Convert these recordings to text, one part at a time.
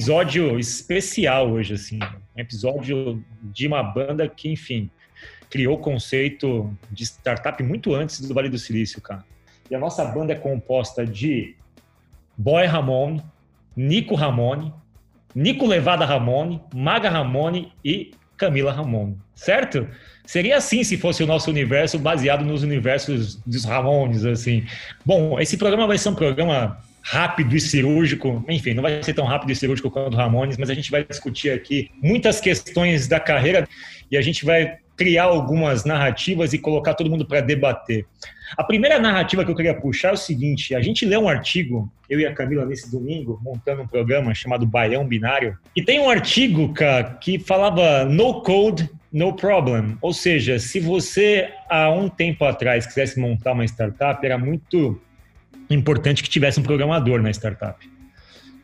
episódio especial hoje, assim. Um episódio de uma banda que, enfim, criou o conceito de startup muito antes do Vale do Silício, cara. E a nossa banda é composta de Boy Ramone, Nico Ramone, Nico Levada Ramone, Maga Ramone e Camila Ramone, certo? Seria assim se fosse o nosso universo baseado nos universos dos Ramones, assim. Bom, esse programa vai ser um programa rápido e cirúrgico, enfim, não vai ser tão rápido e cirúrgico quanto o Ramones, mas a gente vai discutir aqui muitas questões da carreira e a gente vai criar algumas narrativas e colocar todo mundo para debater. A primeira narrativa que eu queria puxar é o seguinte: a gente leu um artigo, eu e a Camila, nesse domingo, montando um programa chamado Baião Binário, e tem um artigo, cara, que falava no code, no problem. Ou seja, se você há um tempo atrás quisesse montar uma startup, era muito importante que tivesse um programador na startup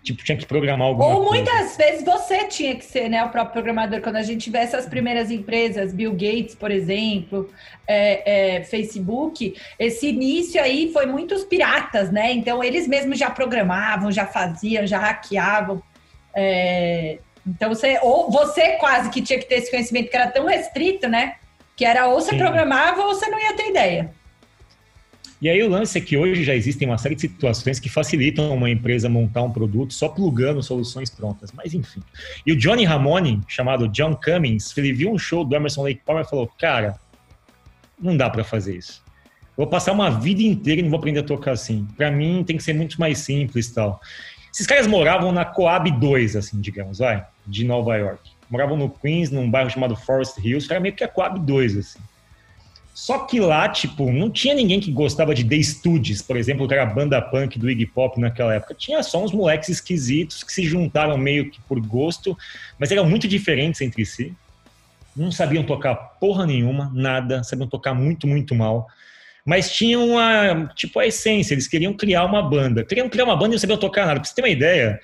tipo, tinha que programar alguma Ou muitas vezes você tinha que ser, né, o próprio programador. Quando a gente tivesse as primeiras empresas, Bill Gates, por exemplo, é, é, Facebook, esse início aí foi muitos piratas, né? Então, eles mesmos já programavam, já faziam, já hackeavam. É, então, você, ou você quase que tinha que ter esse conhecimento que era tão restrito, né? Que era ou você Sim. programava ou você não ia ter ideia. E aí o lance é que hoje já existem uma série de situações que facilitam uma empresa montar um produto só plugando soluções prontas, mas enfim. E o Johnny Ramone, chamado John Cummings, ele viu um show do Emerson Lake Palmer e falou, cara, não dá para fazer isso. vou passar uma vida inteira e não vou aprender a tocar assim. Para mim tem que ser muito mais simples tal. Esses caras moravam na Coab 2, assim, digamos, vai, de Nova York. Moravam no Queens, num bairro chamado Forest Hills, era meio que a Coab 2, assim. Só que lá, tipo, não tinha ninguém que gostava de The Studios, por exemplo, que era a banda punk do Iggy Pop naquela época. Tinha só uns moleques esquisitos que se juntaram meio que por gosto, mas eram muito diferentes entre si. Não sabiam tocar porra nenhuma, nada, sabiam tocar muito, muito mal. Mas tinham a, tipo, a essência, eles queriam criar uma banda. Queriam criar uma banda e não sabiam tocar nada. Pra você ter uma ideia,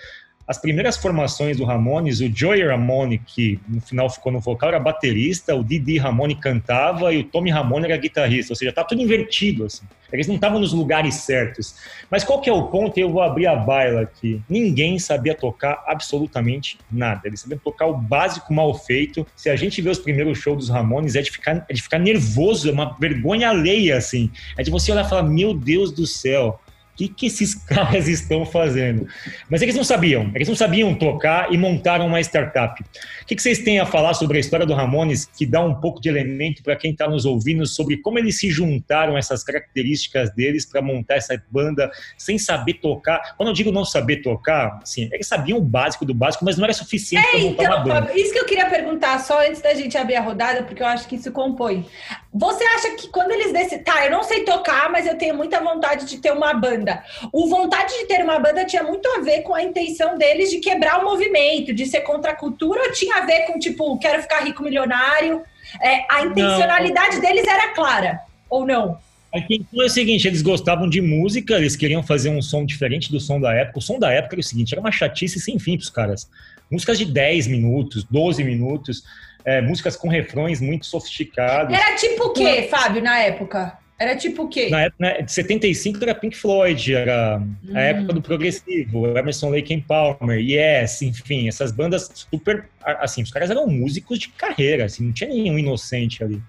as primeiras formações do Ramones, o Joey Ramone, que no final ficou no vocal, era baterista, o Didi Ramone cantava e o Tommy Ramone era guitarrista, ou seja, tá tudo invertido, assim. Eles não estavam nos lugares certos. Mas qual que é o ponto? Eu vou abrir a baila aqui. Ninguém sabia tocar absolutamente nada. Eles sabiam tocar o básico mal feito. Se a gente vê os primeiros shows dos Ramones, é de ficar, é de ficar nervoso, é uma vergonha alheia, assim. É de você olhar e falar, meu Deus do céu, o que, que esses caras estão fazendo? Mas eles não sabiam, eles não sabiam tocar e montaram uma startup. O que, que vocês têm a falar sobre a história do Ramones, que dá um pouco de elemento para quem está nos ouvindo sobre como eles se juntaram, essas características deles para montar essa banda sem saber tocar? Quando eu digo não saber tocar, assim, eles sabiam o básico do básico, mas não era suficiente é, para montar então, uma banda. Fábio, isso que eu queria perguntar, só antes da gente abrir a rodada, porque eu acho que isso compõe. Você acha que quando eles decidem, tá, eu não sei tocar, mas eu tenho muita vontade de ter uma banda. O vontade de ter uma banda tinha muito a ver com a intenção deles de quebrar o movimento, de ser contra a cultura, ou tinha a ver com, tipo, quero ficar rico milionário? É, a intencionalidade não. deles era clara, ou não? Aqui é o seguinte, eles gostavam de música, eles queriam fazer um som diferente do som da época. O som da época era o seguinte, era uma chatice sem fim pros caras. Músicas de 10 minutos, 12 minutos é, músicas com refrões muito sofisticados. Era tipo o quê, Fábio, na época? Era tipo o quê? Na época, né, de 75 era Pink Floyd, era hum. a época do progressivo, Emerson Lake and Palmer, Yes, enfim, essas bandas super, assim, os caras eram músicos de carreira, assim, não tinha nenhum inocente ali.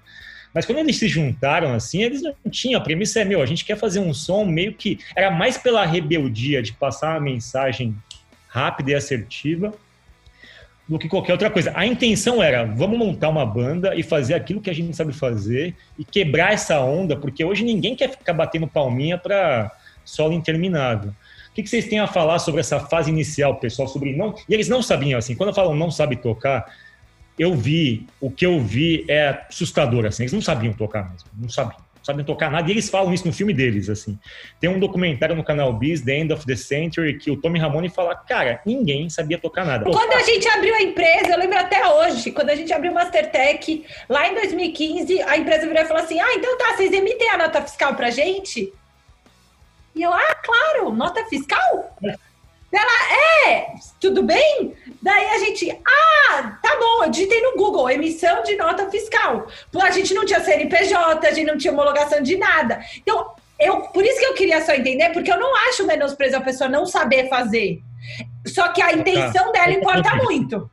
Mas quando eles se juntaram, assim, eles não tinham. A premissa é, meu, a gente quer fazer um som meio que. Era mais pela rebeldia de passar uma mensagem rápida e assertiva do que qualquer outra coisa. A intenção era, vamos montar uma banda e fazer aquilo que a gente sabe fazer e quebrar essa onda, porque hoje ninguém quer ficar batendo palminha para solo interminável. O que, vocês têm a falar sobre essa fase inicial, pessoal? Sobre não. E eles não sabiam assim. Quando falo não sabe tocar, eu vi, o que eu vi é assustador, assim. Eles não sabiam tocar mesmo, não sabiam sabem tocar nada, e eles falam isso no filme deles, assim. Tem um documentário no canal Biz, The End of the Century, que o Tommy Ramone fala, cara, ninguém sabia tocar nada. Quando a gente abriu a empresa, eu lembro até hoje, quando a gente abriu o Mastertech, lá em 2015, a empresa virou e falou assim, ah, então tá, vocês emitem a nota fiscal pra gente? E eu, ah, claro, nota fiscal? Ela, é, tudo bem? Daí a gente, ah, tá bom, eu digitei no Google, emissão de nota fiscal. A gente não tinha CNPJ, a gente não tinha homologação de nada. Então, eu, por isso que eu queria só entender, porque eu não acho menosprezo a pessoa não saber fazer. Só que a intenção dela importa muito.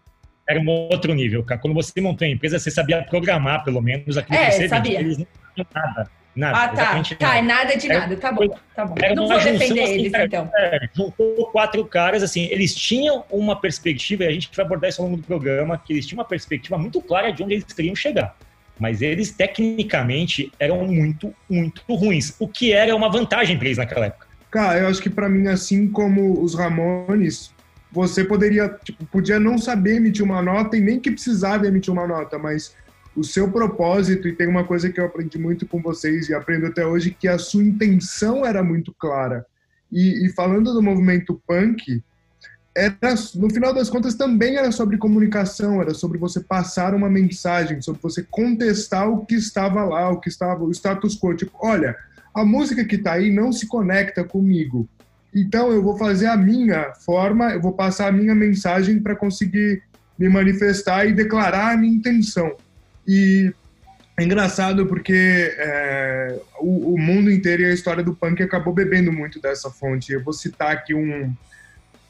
Era um outro nível, cara. Quando você montou a empresa, você sabia programar, pelo menos aquilo é, que você sabia. Eles não nada. Nada, ah, tá. Tá, é nada de nada. Tá bom, tá bom. Era não vou defender assim, eles, então. É, juntou quatro caras, assim, eles tinham uma perspectiva, e a gente vai abordar isso ao longo do programa, que eles tinham uma perspectiva muito clara de onde eles queriam chegar. Mas eles, tecnicamente, eram muito, muito ruins. O que era uma vantagem para eles naquela época. Cara, eu acho que para mim, assim como os Ramones, você poderia, tipo, podia não saber emitir uma nota e nem que precisava emitir uma nota, mas o seu propósito, e tem uma coisa que eu aprendi muito com vocês e aprendo até hoje, que a sua intenção era muito clara. E, e falando do movimento punk, era, no final das contas também era sobre comunicação, era sobre você passar uma mensagem, sobre você contestar o que estava lá, o que estava, o status quo. Tipo, olha, a música que está aí não se conecta comigo. Então eu vou fazer a minha forma, eu vou passar a minha mensagem para conseguir me manifestar e declarar a minha intenção. E é engraçado porque é, o, o, mundo inteiro e a história do punk acabou bebendo muito dessa fonte. Eu vou citar aqui um,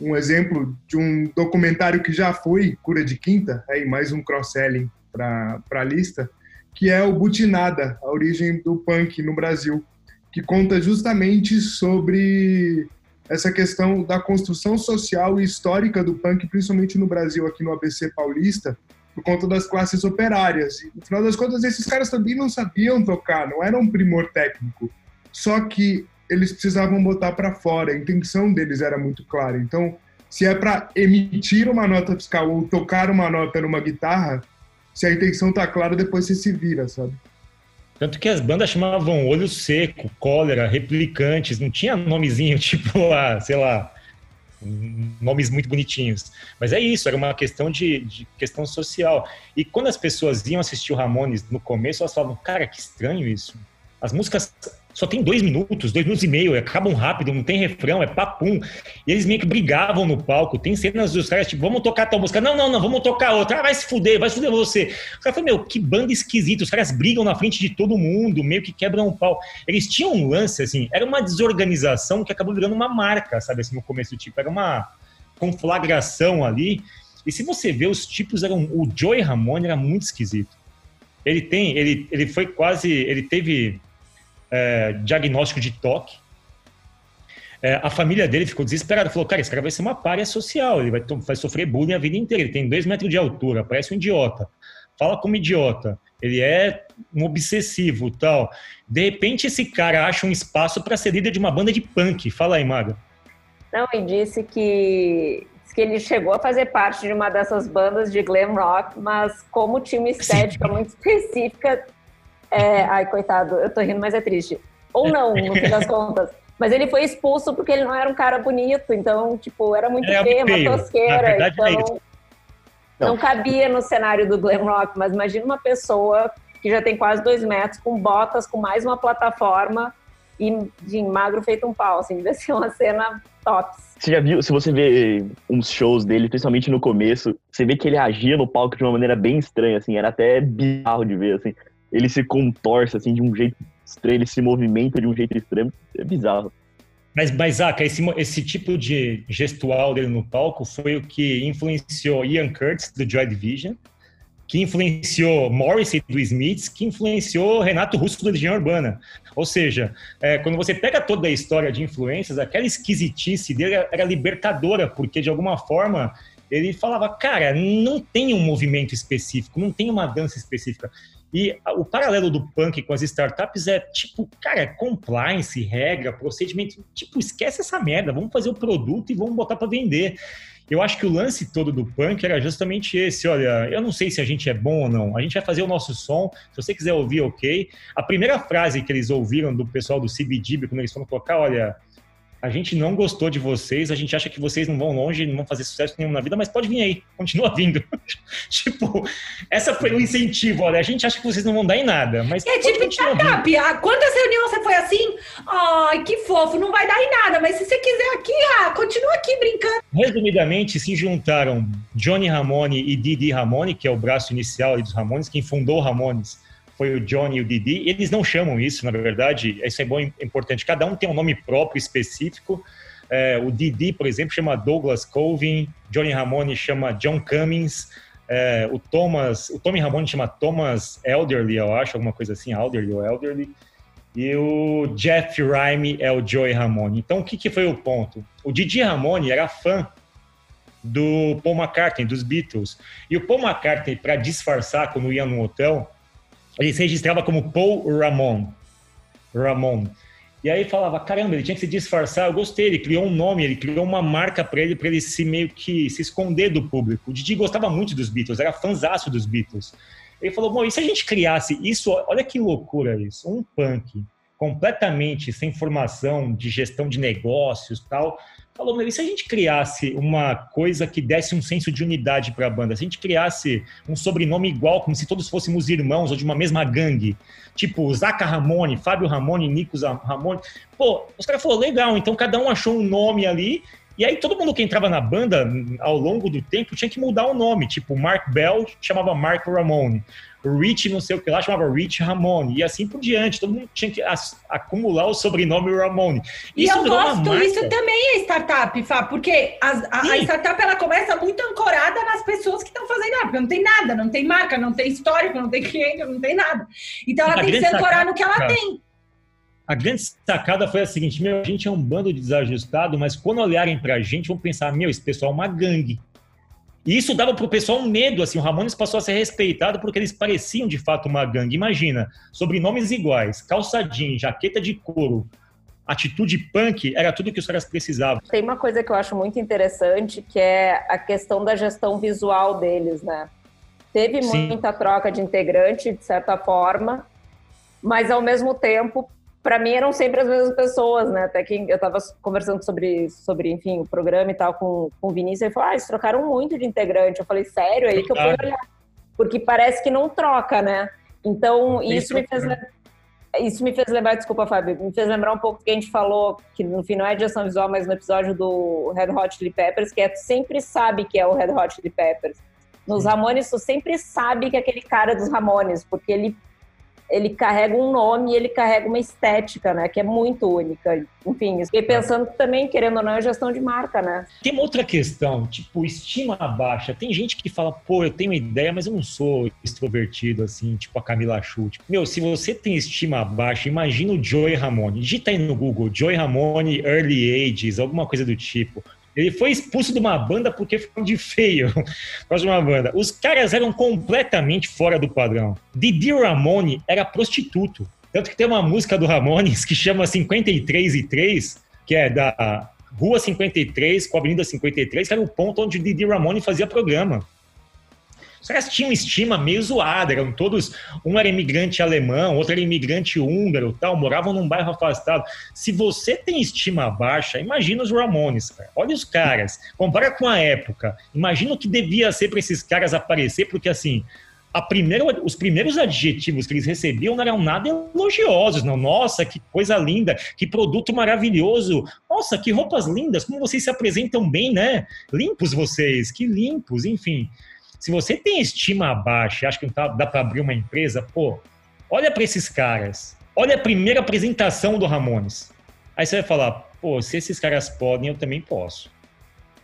um exemplo de um documentário que já foi Cura de Quinta, aí mais um cross-selling para a lista, que é o Butinada, a origem do punk no Brasil, que conta justamente sobre essa questão da construção social e histórica do punk, principalmente no Brasil, aqui no ABC Paulista, por conta das classes operárias. E, no final das contas, esses caras também não sabiam tocar, não era um primor técnico. Só que eles precisavam botar para fora, a intenção deles era muito clara. Então, se é para emitir uma nota fiscal ou tocar uma nota numa guitarra, se a intenção tá clara, depois você se vira, sabe? Tanto que as bandas chamavam Olho Seco, Cólera, Replicantes, não tinha nomezinho tipo, ah, sei lá, nomes muito bonitinhos. Mas é isso, era uma questão de, de, questão social. E quando as pessoas iam assistir o Ramones no começo, elas falavam, cara, que estranho isso. As músicas só tem dois minutos, dois minutos e meio, acabam rápido, não tem refrão, é papum. E eles meio que brigavam no palco. Tem cenas dos caras, tipo, vamos tocar tal música. Não, não, não, vamos tocar outra. Ah, vai se fuder, vai se fuder você. O cara falou, meu, que banda esquisita. Os caras brigam na frente de todo mundo, meio que quebram o pau. Eles tinham um lance, assim, era uma desorganização que acabou virando uma marca, sabe, assim, no começo tipo. Era uma conflagração ali. E se você vê, os tipos eram. O Joey Ramone era muito esquisito. Ele tem, ele, ele foi quase. Ele teve é, diagnóstico de toque. É, a família dele ficou desesperada, falou, cara, esse cara vai ser uma párea social, ele vai, vai sofrer bullying a vida inteira, ele tem dois metros de altura, parece um idiota, fala como idiota, ele é um obsessivo tal. De repente esse cara acha um espaço para ser líder de uma banda de punk. Fala aí, Maga. Não, e disse que, que ele chegou a fazer parte de uma dessas bandas de glam rock, mas como tinha uma estética Sim. muito específica, é, ai, coitado, eu tô rindo, mas é triste. Ou não, no fim das contas. Mas ele foi expulso porque ele não era um cara bonito, então, tipo, era muito é feio, uma tosqueira. então, é não. não cabia no cenário do glam rock, mas imagina uma pessoa que já tem quase dois metros, com botas, com mais uma plataforma e de magro feito um pau, assim, devia ser uma cena tops. Você já viu, se você vê uns shows dele, principalmente no começo, você vê que ele agia no palco de uma maneira bem estranha, assim, era até bizarro de ver, assim ele se contorce assim de um jeito estranho, ele se movimenta de um jeito estranho, é bizarro. Mas, Zaka, esse, esse tipo de gestual dele no palco foi o que influenciou Ian Curtis, do Joy Division, que influenciou Morrissey, do Smiths, que influenciou Renato Russo, do Legião Urbana. Ou seja, é, quando você pega toda a história de influências, aquela esquisitice dele era libertadora, porque de alguma forma ele falava, cara, não tem um movimento específico, não tem uma dança específica. E o paralelo do punk com as startups é tipo, cara, compliance, regra, procedimento. Tipo, esquece essa merda, vamos fazer o produto e vamos botar para vender. Eu acho que o lance todo do punk era justamente esse. Olha, eu não sei se a gente é bom ou não. A gente vai fazer o nosso som. Se você quiser ouvir, ok. A primeira frase que eles ouviram do pessoal do CBGB, quando eles foram tocar, olha, a gente não gostou de vocês, a gente acha que vocês não vão longe, não vão fazer sucesso nenhum na vida, mas pode vir aí, continua vindo. tipo, essa foi um incentivo, olha, a gente acha que vocês não vão dar em nada, mas É tipo startup, ah, quantas reuniões você foi assim? Ai, que fofo, não vai dar em nada, mas se você quiser aqui, ah, continua aqui brincando. Resumidamente, se juntaram Johnny Ramone e Didi Ramone, que é o braço inicial dos Ramones, quem fundou o Ramones, foi o Johnny e o Didi. Eles não chamam isso, na verdade, isso é bom, importante. Cada um tem um nome próprio, específico, É, o Didi, por exemplo, chama Douglas Colvin, Johnny Ramone chama John Cummings, é, o Thomas, o Tommy Ramone chama Thomas Elderly, eu acho, alguma coisa assim, Elderly ou Elderly. E o Jeff Rhyme é o Joey Ramone. Então, o que, que foi o ponto? O Didi Ramone era fã do Paul McCartney, dos Beatles. E o Paul McCartney, para disfarçar quando ia no hotel, ele se registrava como Paul Ramon. Ramon. E aí falava, caramba, ele tinha que se disfarçar. Eu gostei, ele criou um nome, ele criou uma marca para ele, para ele se meio que se esconder do público. O Didi gostava muito dos Beatles, era fãzaço dos Beatles. Ele falou, bom, e se a gente criasse isso? Olha que loucura isso, um punk completamente sem formação de gestão de negócios tal, falou, meu, e se a gente criasse uma coisa que desse um senso de unidade para a banda? Se a gente criasse um sobrenome igual, como se todos fôssemos irmãos ou de uma mesma gangue, tipo Zaca Ramone, Fábio Ramone, Nico Ramone. Pô, os caras falaram, legal, então cada um achou um nome ali e aí todo mundo que entrava na banda, ao longo do tempo, tinha que mudar o nome. Tipo, Mark Bell chamava Mark Ramone. Rich não sei o que lá chamava Rich Ramone. E assim por diante. Todo mundo tinha que acumular o sobrenome Ramone. E isso eu gosto isso também é startup, Fá, porque a, a, a, startup ela começa muito ancorada nas pessoas que estão fazendo nada, porque não tem nada, não tem marca, não tem histórico, não tem cliente, não tem nada. Então ela a tem que se ancorar no que ela tem. A grande sacada foi a seguinte: meu, a gente é um bando de desajustado, mas quando olharem pra gente, vão pensar, meu, esse pessoal é uma gangue. E isso dava pro pessoal um medo, assim, o Ramones passou a ser respeitado porque eles pareciam de fato uma gangue. Imagina, sobrenomes iguais, calça jeans, jaqueta de couro, atitude punk, era tudo que os caras precisavam. Tem uma coisa que eu acho muito interessante, que é a questão da gestão visual deles, né? Teve Sim. muita troca de integrante, de certa forma, mas ao mesmo tempo para mim eram sempre as mesmas pessoas, né? Até que eu estava conversando sobre, sobre, enfim, o programa e tal com, com o Vinícius, ele falou, ah, eles trocaram muito de integrante. Eu falei, sério? Aí que eu fui olhar. Porque parece que não troca, né? Então, isso me fez... Isso me fez lembrar, desculpa, Fábio, me fez lembrar um pouco que a gente falou, que no final é de ação visual, mas no episódio do Red Hot Chili Peppers, que é tu sempre sabe que é o Red Hot Chili Peppers. Nos Ramones, tu sempre sabe que é aquele cara dos Ramones, porque ele ele carrega um nome ele carrega uma estética, né? Que é muito única. Enfim, fiquei pensando também, querendo ou não, é gestão de marca, né? Tem uma outra questão, tipo, estima baixa. Tem gente que fala, pô, eu tenho ideia, mas eu não sou extrovertido, assim, tipo a Camila Chute. Tipo, meu, se você tem estima baixa, imagina o Joey Ramone. Digita aí no Google, Joey Ramone Early Ages, alguma coisa do tipo. Ele foi expulso de uma banda porque foi de feio. uma banda. Os caras eram completamente fora do padrão. Didi Ramone era prostituto. Tanto que tem uma música do Ramones que chama 53 e 3, que é da Rua 53 com a Avenida 53, que era o ponto onde Didi Ramone fazia programa. Os caras tinham estima meio zoada, eram todos. Um era imigrante alemão, outro era imigrante húngaro, tal, moravam num bairro afastado. Se você tem estima baixa, imagina os Ramones, cara. Olha os caras, compara com a época. Imagina o que devia ser para esses caras aparecer, porque assim. Os primeiros adjetivos que eles recebiam não eram nada elogiosos, não. Nossa, que coisa linda, que produto maravilhoso. Nossa, que roupas lindas, como vocês se apresentam bem, né? Limpos vocês, que limpos, enfim. Se você tem estima baixa e acha que não tá, dá para abrir uma empresa, pô, olha para esses caras. Olha a primeira apresentação do Ramones. Aí você vai falar, pô, se esses caras podem, eu também posso.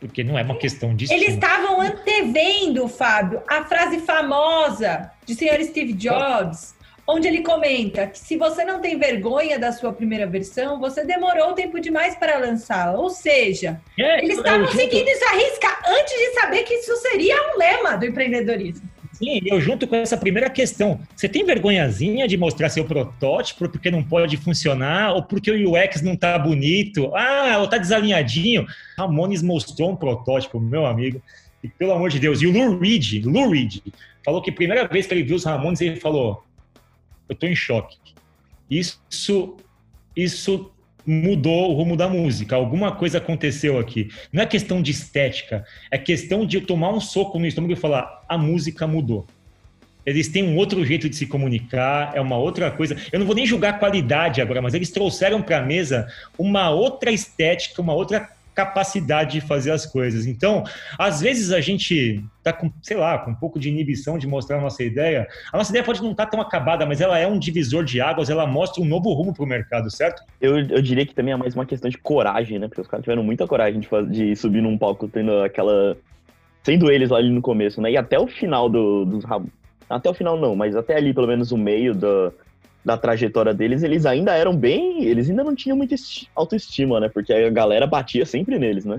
Porque não é uma questão de estima. Eles estavam antevendo, Fábio, a frase famosa de senhor Steve Jobs onde ele comenta que se você não tem vergonha da sua primeira versão, você demorou tempo demais para lançá-la. Ou seja, é, eles estavam seguindo isso à risca antes de saber que isso seria um lema do empreendedorismo. Sim, eu junto com essa primeira questão. Você tem vergonhazinha de mostrar seu protótipo porque não pode funcionar ou porque o UX não está bonito? Ah, ou está desalinhadinho? Ramones mostrou um protótipo, meu amigo. E pelo amor de Deus, e o Lou Reed, Lou Reed, falou que a primeira vez que ele viu os Ramones, ele falou: eu estou em choque. Isso, isso mudou o rumo da música. Alguma coisa aconteceu aqui. Não é questão de estética, é questão de eu tomar um soco no estômago e falar: a música mudou. Eles têm um outro jeito de se comunicar, é uma outra coisa. Eu não vou nem julgar a qualidade agora, mas eles trouxeram para a mesa uma outra estética, uma outra capacidade de fazer as coisas. Então, às vezes a gente tá com, sei lá, com um pouco de inibição de mostrar a nossa ideia. A nossa ideia pode não estar tá tão acabada, mas ela é um divisor de águas, ela mostra um novo rumo para o mercado, certo? Eu, eu diria que também é mais uma questão de coragem, né? Porque os caras tiveram muita coragem de, fazer, de subir num palco tendo aquela. Sendo eles lá ali no começo, né? E até o final do, dos. Até o final não, mas até ali, pelo menos, o meio do, da trajetória deles, eles ainda eram bem. Eles ainda não tinham muita autoestima, né? Porque a galera batia sempre neles, né?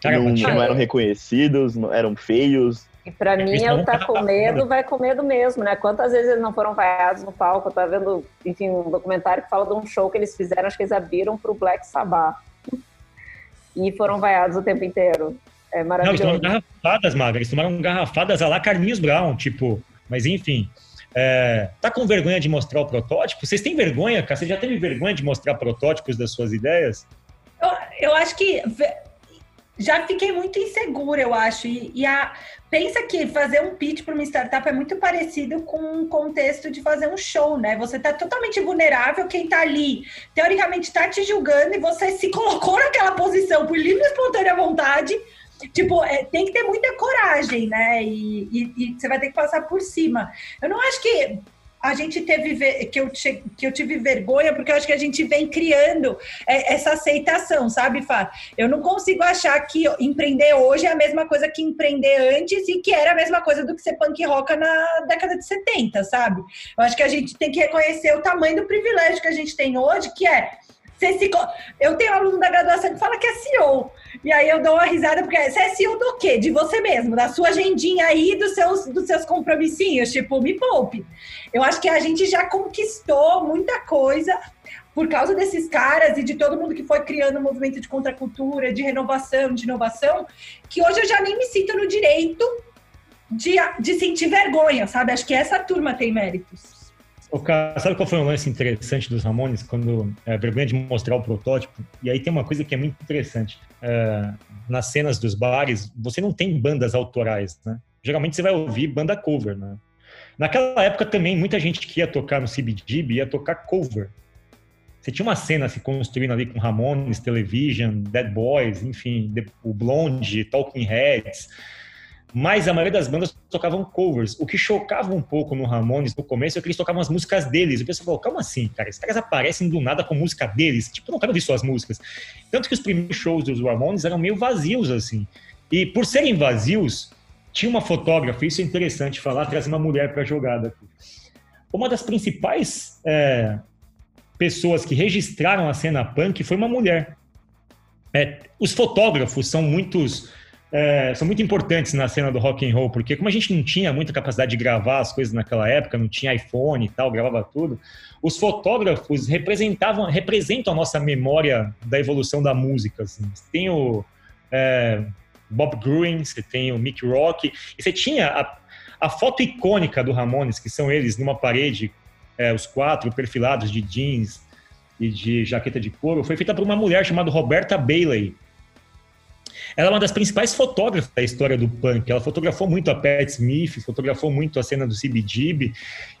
Cara, não, não, eram reconhecidos, não, eram feios. E pra mim, eu tá com medo, vai com medo mesmo, né? Quantas vezes eles não foram vaiados no palco? Eu tava vendo, enfim, um documentário que fala de um show que eles fizeram, acho que eles abriram pro Black Sabbath. E foram vaiados o tempo inteiro. É maravilhoso. Não, eles tomaram garrafadas, Maga. Eles tomaram garrafadas a lá Carlinhos Brown, tipo. Mas enfim. É, tá com vergonha de mostrar o protótipo? Vocês têm vergonha, cara? Você já teve vergonha de mostrar protótipos das suas ideias? Eu, eu acho que já fiquei muito insegura, eu acho. E, e a, pensa que fazer um pitch para uma startup é muito parecido com o contexto de fazer um show, né? Você está totalmente vulnerável, quem está ali, teoricamente, está te julgando e você se colocou naquela posição por livre e espontânea vontade Tipo, é, tem que ter muita coragem, né? E, e, e, você vai ter que passar por cima. Eu não acho que a gente teve que eu, que eu tive vergonha, porque eu acho que a gente vem criando é, essa aceitação, sabe, Fá? Eu não consigo achar que empreender hoje é a mesma coisa que empreender antes e que era a mesma coisa do que ser punk rock na década de 70, sabe? Eu acho que a gente tem que reconhecer o tamanho do privilégio que a gente tem hoje, que é se, eu tenho um aluno da graduação que fala que é CEO. E aí eu dou uma risada, porque você é CEO do quê? De você mesmo, da sua agendinha aí, dos seus, dos seus compromissinhos, tipo, me poupe. Eu acho que a gente já conquistou muita coisa por causa desses caras e de todo mundo que foi criando um movimento de contracultura, de renovação, de inovação, que hoje eu já nem me sinto no direito de, de sentir vergonha, sabe? Acho que essa turma tem méritos. O cara, sabe qual foi um lance interessante dos Ramones? Quando é, vergonha de mostrar o protótipo. E aí tem uma coisa que é muito interessante. É, nas cenas dos bares, você não tem bandas autorais, né? Geralmente você vai ouvir banda cover, né? Naquela época também, muita gente que ia tocar no CBGB ia tocar cover. Você tinha uma cena se construindo ali com Ramones, Television, Dead Boys, enfim, o Blonde, Talking Heads mas a maioria das bandas tocavam covers. O que chocava um pouco no Ramones no começo é que eles tocavam as músicas deles. O pessoal falou, calma assim, cara, esses caras aparecem do nada com música deles. Tipo, não quero ouvir suas músicas. Tanto que os primeiros shows dos Ramones eram meio vazios, assim. E por serem vazios, tinha uma fotógrafa, isso é interessante falar, trazer uma mulher para a jogada. Uma das principais é, pessoas que registraram a cena punk foi uma mulher. É, os fotógrafos são muitos é, são muito importantes na cena do rock and roll, porque como a gente não tinha muita capacidade de gravar as coisas naquela época, não tinha iPhone e tal, gravava tudo, os fotógrafos representavam, representam a nossa memória da evolução da música. Assim. Tem o é, Bob Gruen, você tem o Mick Rock, e você tinha a, a foto icônica do Ramones, que são eles numa parede, é, os quatro perfilados de jeans e de jaqueta de couro, foi feita por uma mulher chamada Roberta Bailey, ela é uma das principais fotógrafas da história do punk. Ela fotografou muito a Pat Smith, fotografou muito a cena do CBGB.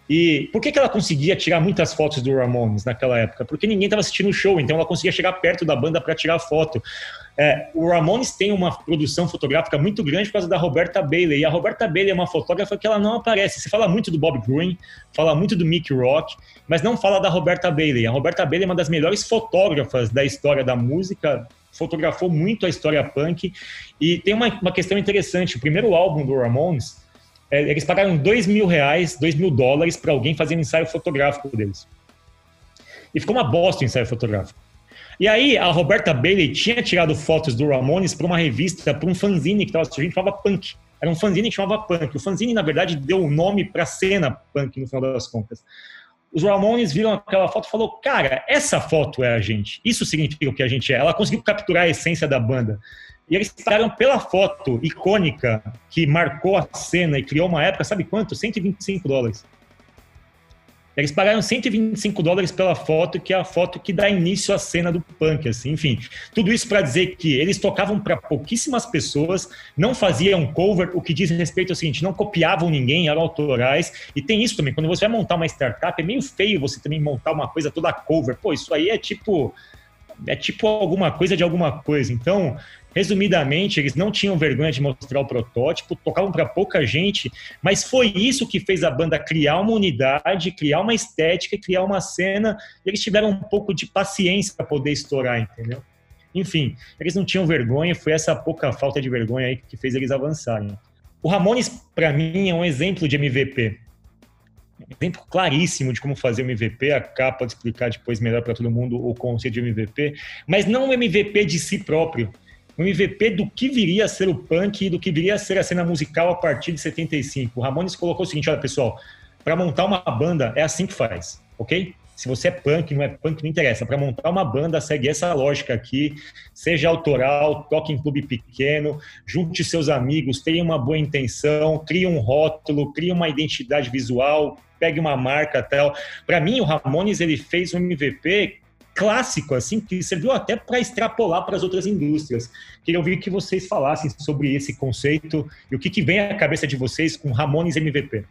E por que, que ela conseguia tirar muitas fotos do Ramones naquela época? Porque ninguém estava assistindo o show, então ela conseguia chegar perto da banda para tirar foto. É, o Ramones tem uma produção fotográfica muito grande por causa da Roberta Bailey. E a Roberta Bailey é uma fotógrafa que ela não aparece. Você fala muito do Bob Gruen, fala muito do Mick Rock, mas não fala da Roberta Bailey. A Roberta Bailey é uma das melhores fotógrafas da história da música, fotografou muito a história punk. E tem uma, uma questão interessante: o primeiro álbum do Ramones, é, eles pagaram dois mil reais, dois mil dólares para alguém fazer um ensaio fotográfico deles. E ficou uma bosta o ensaio fotográfico. E aí a Roberta Bailey tinha tirado fotos do Ramones para uma revista, para um fanzine que estava surgindo, chamava Punk. Era um fanzine que chamava Punk. O fanzine, na verdade, deu o nome para a cena punk, no final das contas os Ramones viram aquela foto e falou, cara, essa foto é a gente. Isso significa o que a gente é. Ela conseguiu capturar a essência da banda. E eles pagaram pela foto icônica que marcou a cena e criou uma época, sabe quanto? 125 dólares. Eles pagaram 125 dólares pela foto, que é a foto que dá início à cena do punk, assim, enfim. Tudo isso para dizer que eles tocavam para pouquíssimas pessoas, não faziam cover, o que diz respeito ao seguinte, não copiavam ninguém, eram autorais. E tem isso também, quando você vai montar uma startup, é meio feio você também montar uma coisa toda cover. Pô, isso aí é tipo é tipo alguma coisa de alguma coisa. Então, resumidamente, eles não tinham vergonha de mostrar o protótipo, tocavam para pouca gente, mas foi isso que fez a banda criar uma unidade, criar uma estética, criar uma cena. E eles tiveram um pouco de paciência para poder estourar, entendeu? Enfim, eles não tinham vergonha, foi essa pouca falta de vergonha aí que fez eles avançarem. O Ramones, para mim, é um exemplo de MVP. Um exemplo claríssimo de como fazer o MVP. A K pode explicar depois melhor para todo mundo o conceito de MVP, mas não o MVP de si próprio. O MVP do que viria a ser o punk e do que viria a ser a cena musical a partir de 75. O Ramones colocou o seguinte: olha, pessoal, para montar uma banda é assim que faz, ok? Se você é punk, não é punk, não interessa. Para montar uma banda, segue essa lógica aqui. Seja autoral, toque em clube pequeno, junte seus amigos, tenha uma boa intenção, crie um rótulo, crie uma identidade visual, pegue uma marca tal. Para mim, o Ramones ele fez um MVP clássico, assim, que serviu até para extrapolar para as outras indústrias. Queria ouvir que vocês falassem sobre esse conceito e o que, que vem à cabeça de vocês com Ramones MVP.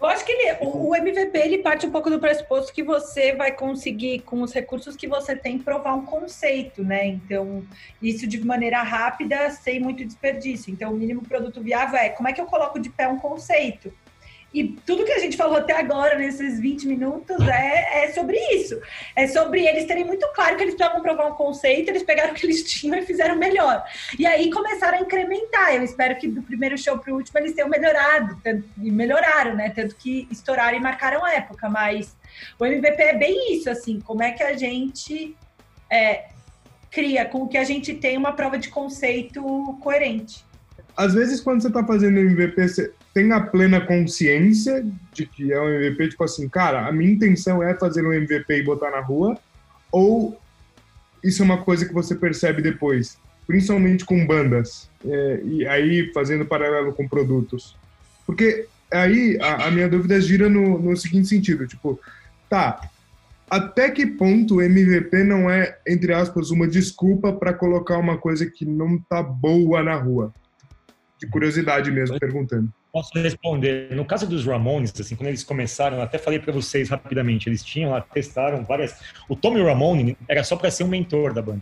Eu acho que ele, o, MVP ele parte um pouco do pressuposto que você vai conseguir, com os recursos que você tem, provar um conceito, né? Então, isso de maneira rápida, sem muito desperdício. Então, o mínimo produto viável é como é que eu coloco de pé um conceito? E tudo que a gente falou até agora, nesses 20 minutos, é, é sobre isso. É sobre eles terem muito claro que eles precisavam provar um conceito, eles pegaram o que eles tinham e fizeram melhor. E aí começaram a incrementar. Eu espero que do primeiro show para o último eles tenham melhorado. E melhoraram, né? Tanto que estouraram e marcaram a época. Mas o MVP é bem isso, assim. Como é que a gente é, cria com que a gente tenha uma prova de conceito coerente. Às vezes, quando você está fazendo MVP, você tem a plena consciência de que é um MVP, tipo assim, cara, a minha intenção é fazer um MVP e botar na rua, ou isso é uma coisa que você percebe depois, principalmente com bandas, é, e aí fazendo paralelo com produtos. Porque aí a, a minha dúvida gira no, no seguinte sentido, tipo, tá, até que ponto o MVP não é, entre aspas, uma desculpa para colocar uma coisa que não tá boa na rua? De curiosidade mesmo, perguntando. Posso responder. No caso dos Ramones, assim, quando eles começaram, até falei para vocês rapidamente, eles tinham lá, testaram várias. O Tommy Ramone era só para ser um mentor da banda.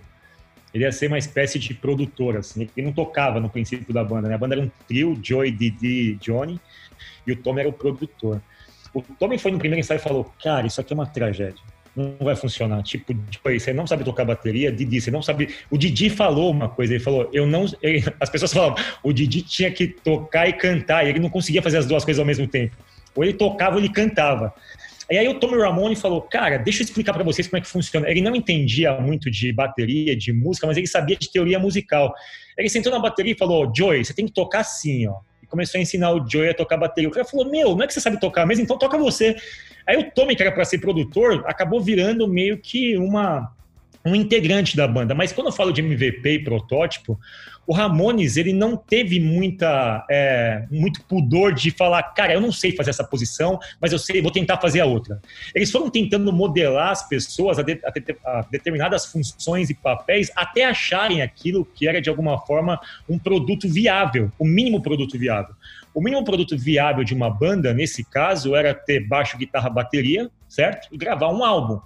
Ele ia ser uma espécie de produtor, assim. Ele não tocava no princípio da banda, né? A banda era um trio, Joey, Didi, Johnny, e o Tommy era o produtor. O Tommy foi no primeiro ensaio e falou: Cara, isso aqui é uma tragédia não vai funcionar. Tipo, tipo você não sabe tocar bateria, Didi, você não sabe. O Didi falou uma coisa, ele falou, eu não. Ele... As pessoas falavam, o Didi tinha que tocar e cantar, e ele não conseguia fazer as duas coisas ao mesmo tempo. Ou ele tocava ou ele cantava. E aí o Tommy Ramone falou, cara, deixa eu explicar para vocês como é que funciona. Ele não entendia muito de bateria, de música, mas ele sabia de teoria musical. Ele sentou na bateria e falou, Joey, você tem que tocar assim, ó. E começou a ensinar o Joey a tocar bateria. O cara falou, meu, não é que você sabe tocar mesmo, então toca você. Aí o Tommy, que era para ser produtor, acabou virando meio que uma um integrante da banda. Mas quando eu falo de MVP e protótipo, o Ramones ele não teve muita é, muito pudor de falar, cara, eu não sei fazer essa posição, mas eu sei, vou tentar fazer a outra. Eles foram tentando modelar as pessoas a, de, a, a determinadas funções e papéis até acharem aquilo que era de alguma forma um produto viável, o mínimo produto viável. O mínimo produto viável de uma banda, nesse caso, era ter baixo, guitarra, bateria, certo? E gravar um álbum.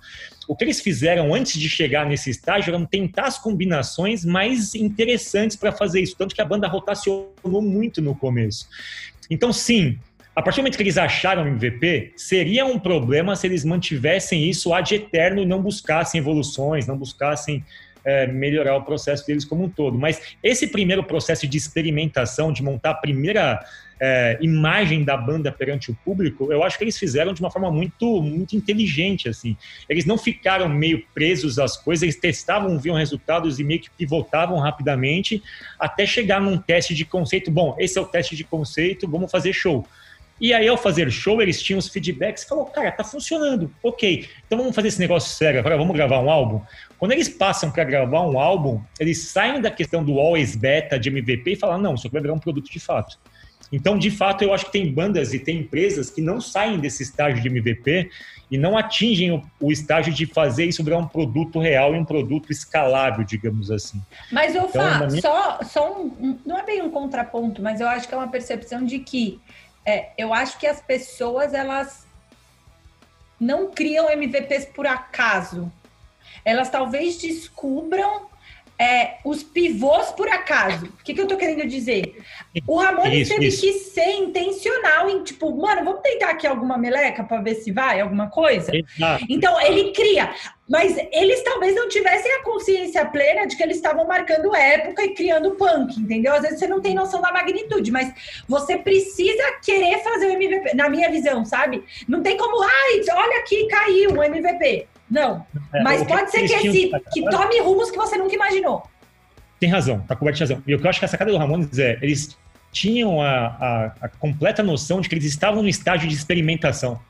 O que eles fizeram antes de chegar nesse estágio era tentar as combinações mais interessantes para fazer isso. Tanto que a banda rotacionou muito no começo. Então, sim, a partir do momento que eles acharam o MVP, seria um problema se eles mantivessem isso ad eterno e não buscassem evoluções, não buscassem é, melhorar o processo deles como um todo. Mas esse primeiro processo de experimentação, de montar a primeira é, imagem da banda perante o público, eu acho que eles fizeram de uma forma muito, muito inteligente, assim. Eles não ficaram meio presos às coisas, eles testavam, viam resultados e meio que pivotavam rapidamente até chegar num teste de conceito. Bom, esse é o teste de conceito, vamos fazer show. E aí, ao fazer show, eles tinham os feedbacks e falou, cara, tá funcionando, ok, então vamos fazer esse negócio sério agora, vamos gravar um álbum? Quando eles passam para gravar um álbum, eles saem da questão do always beta de MVP e falam, não, isso aqui vai virar um produto de fato. Então, de fato, eu acho que tem bandas e tem empresas que não saem desse estágio de MVP e não atingem o, o estágio de fazer isso virar um produto real e um produto escalável, digamos assim. Mas, eu então, minha... só, só um, não é bem um contraponto, mas eu acho que é uma percepção de que é, eu acho que as pessoas, elas não criam MVPs por acaso. elas talvez descubram é, os pivôs por acaso. O que, que eu tô querendo dizer? O Ramones Isso, teve isso. que ser intencional em, tipo, mano, vamos tentar aqui alguma meleca para ver se vai, alguma coisa? Exato. Então, ele cria. Mas eles talvez não tivessem a consciência plena de que eles estavam marcando época e criando punk, entendeu? Às vezes você não tem noção da magnitude, mas você precisa querer fazer o MVP, na minha visão, sabe? Não tem como, ai, olha aqui, caiu um MVP. Não. É, Mas pode ser que, esse, fazer que tome rumos que você nunca imaginou. Tem razão, tá coberto de razão. E o que eu acho que a sacada do Ramones é, eles tinham a, a- a completa noção de que eles estavam no estágio de experimentação.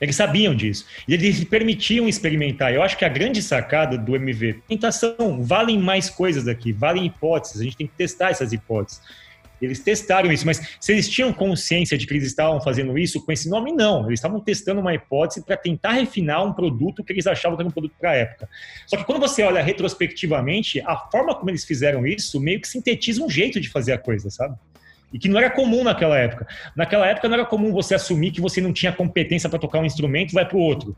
Eles sabiam disso. E eles permitiam experimentar. Eu acho que a grande sacada do MV, tentação, valem mais coisas aqui, valem hipóteses, a gente tem que testar essas hipóteses. Eles testaram isso, mas se eles tinham consciência de que eles estavam fazendo isso com esse nome, não. Eles estavam testando uma hipótese para tentar refinar um produto que eles achavam que era um produto para a época. Só que quando você olha retrospectivamente, a forma como eles fizeram isso meio que sintetiza um jeito de fazer a coisa, sabe? E que não era comum naquela época. Naquela época não era comum você assumir que você não tinha competência para tocar um instrumento, vai para o outro.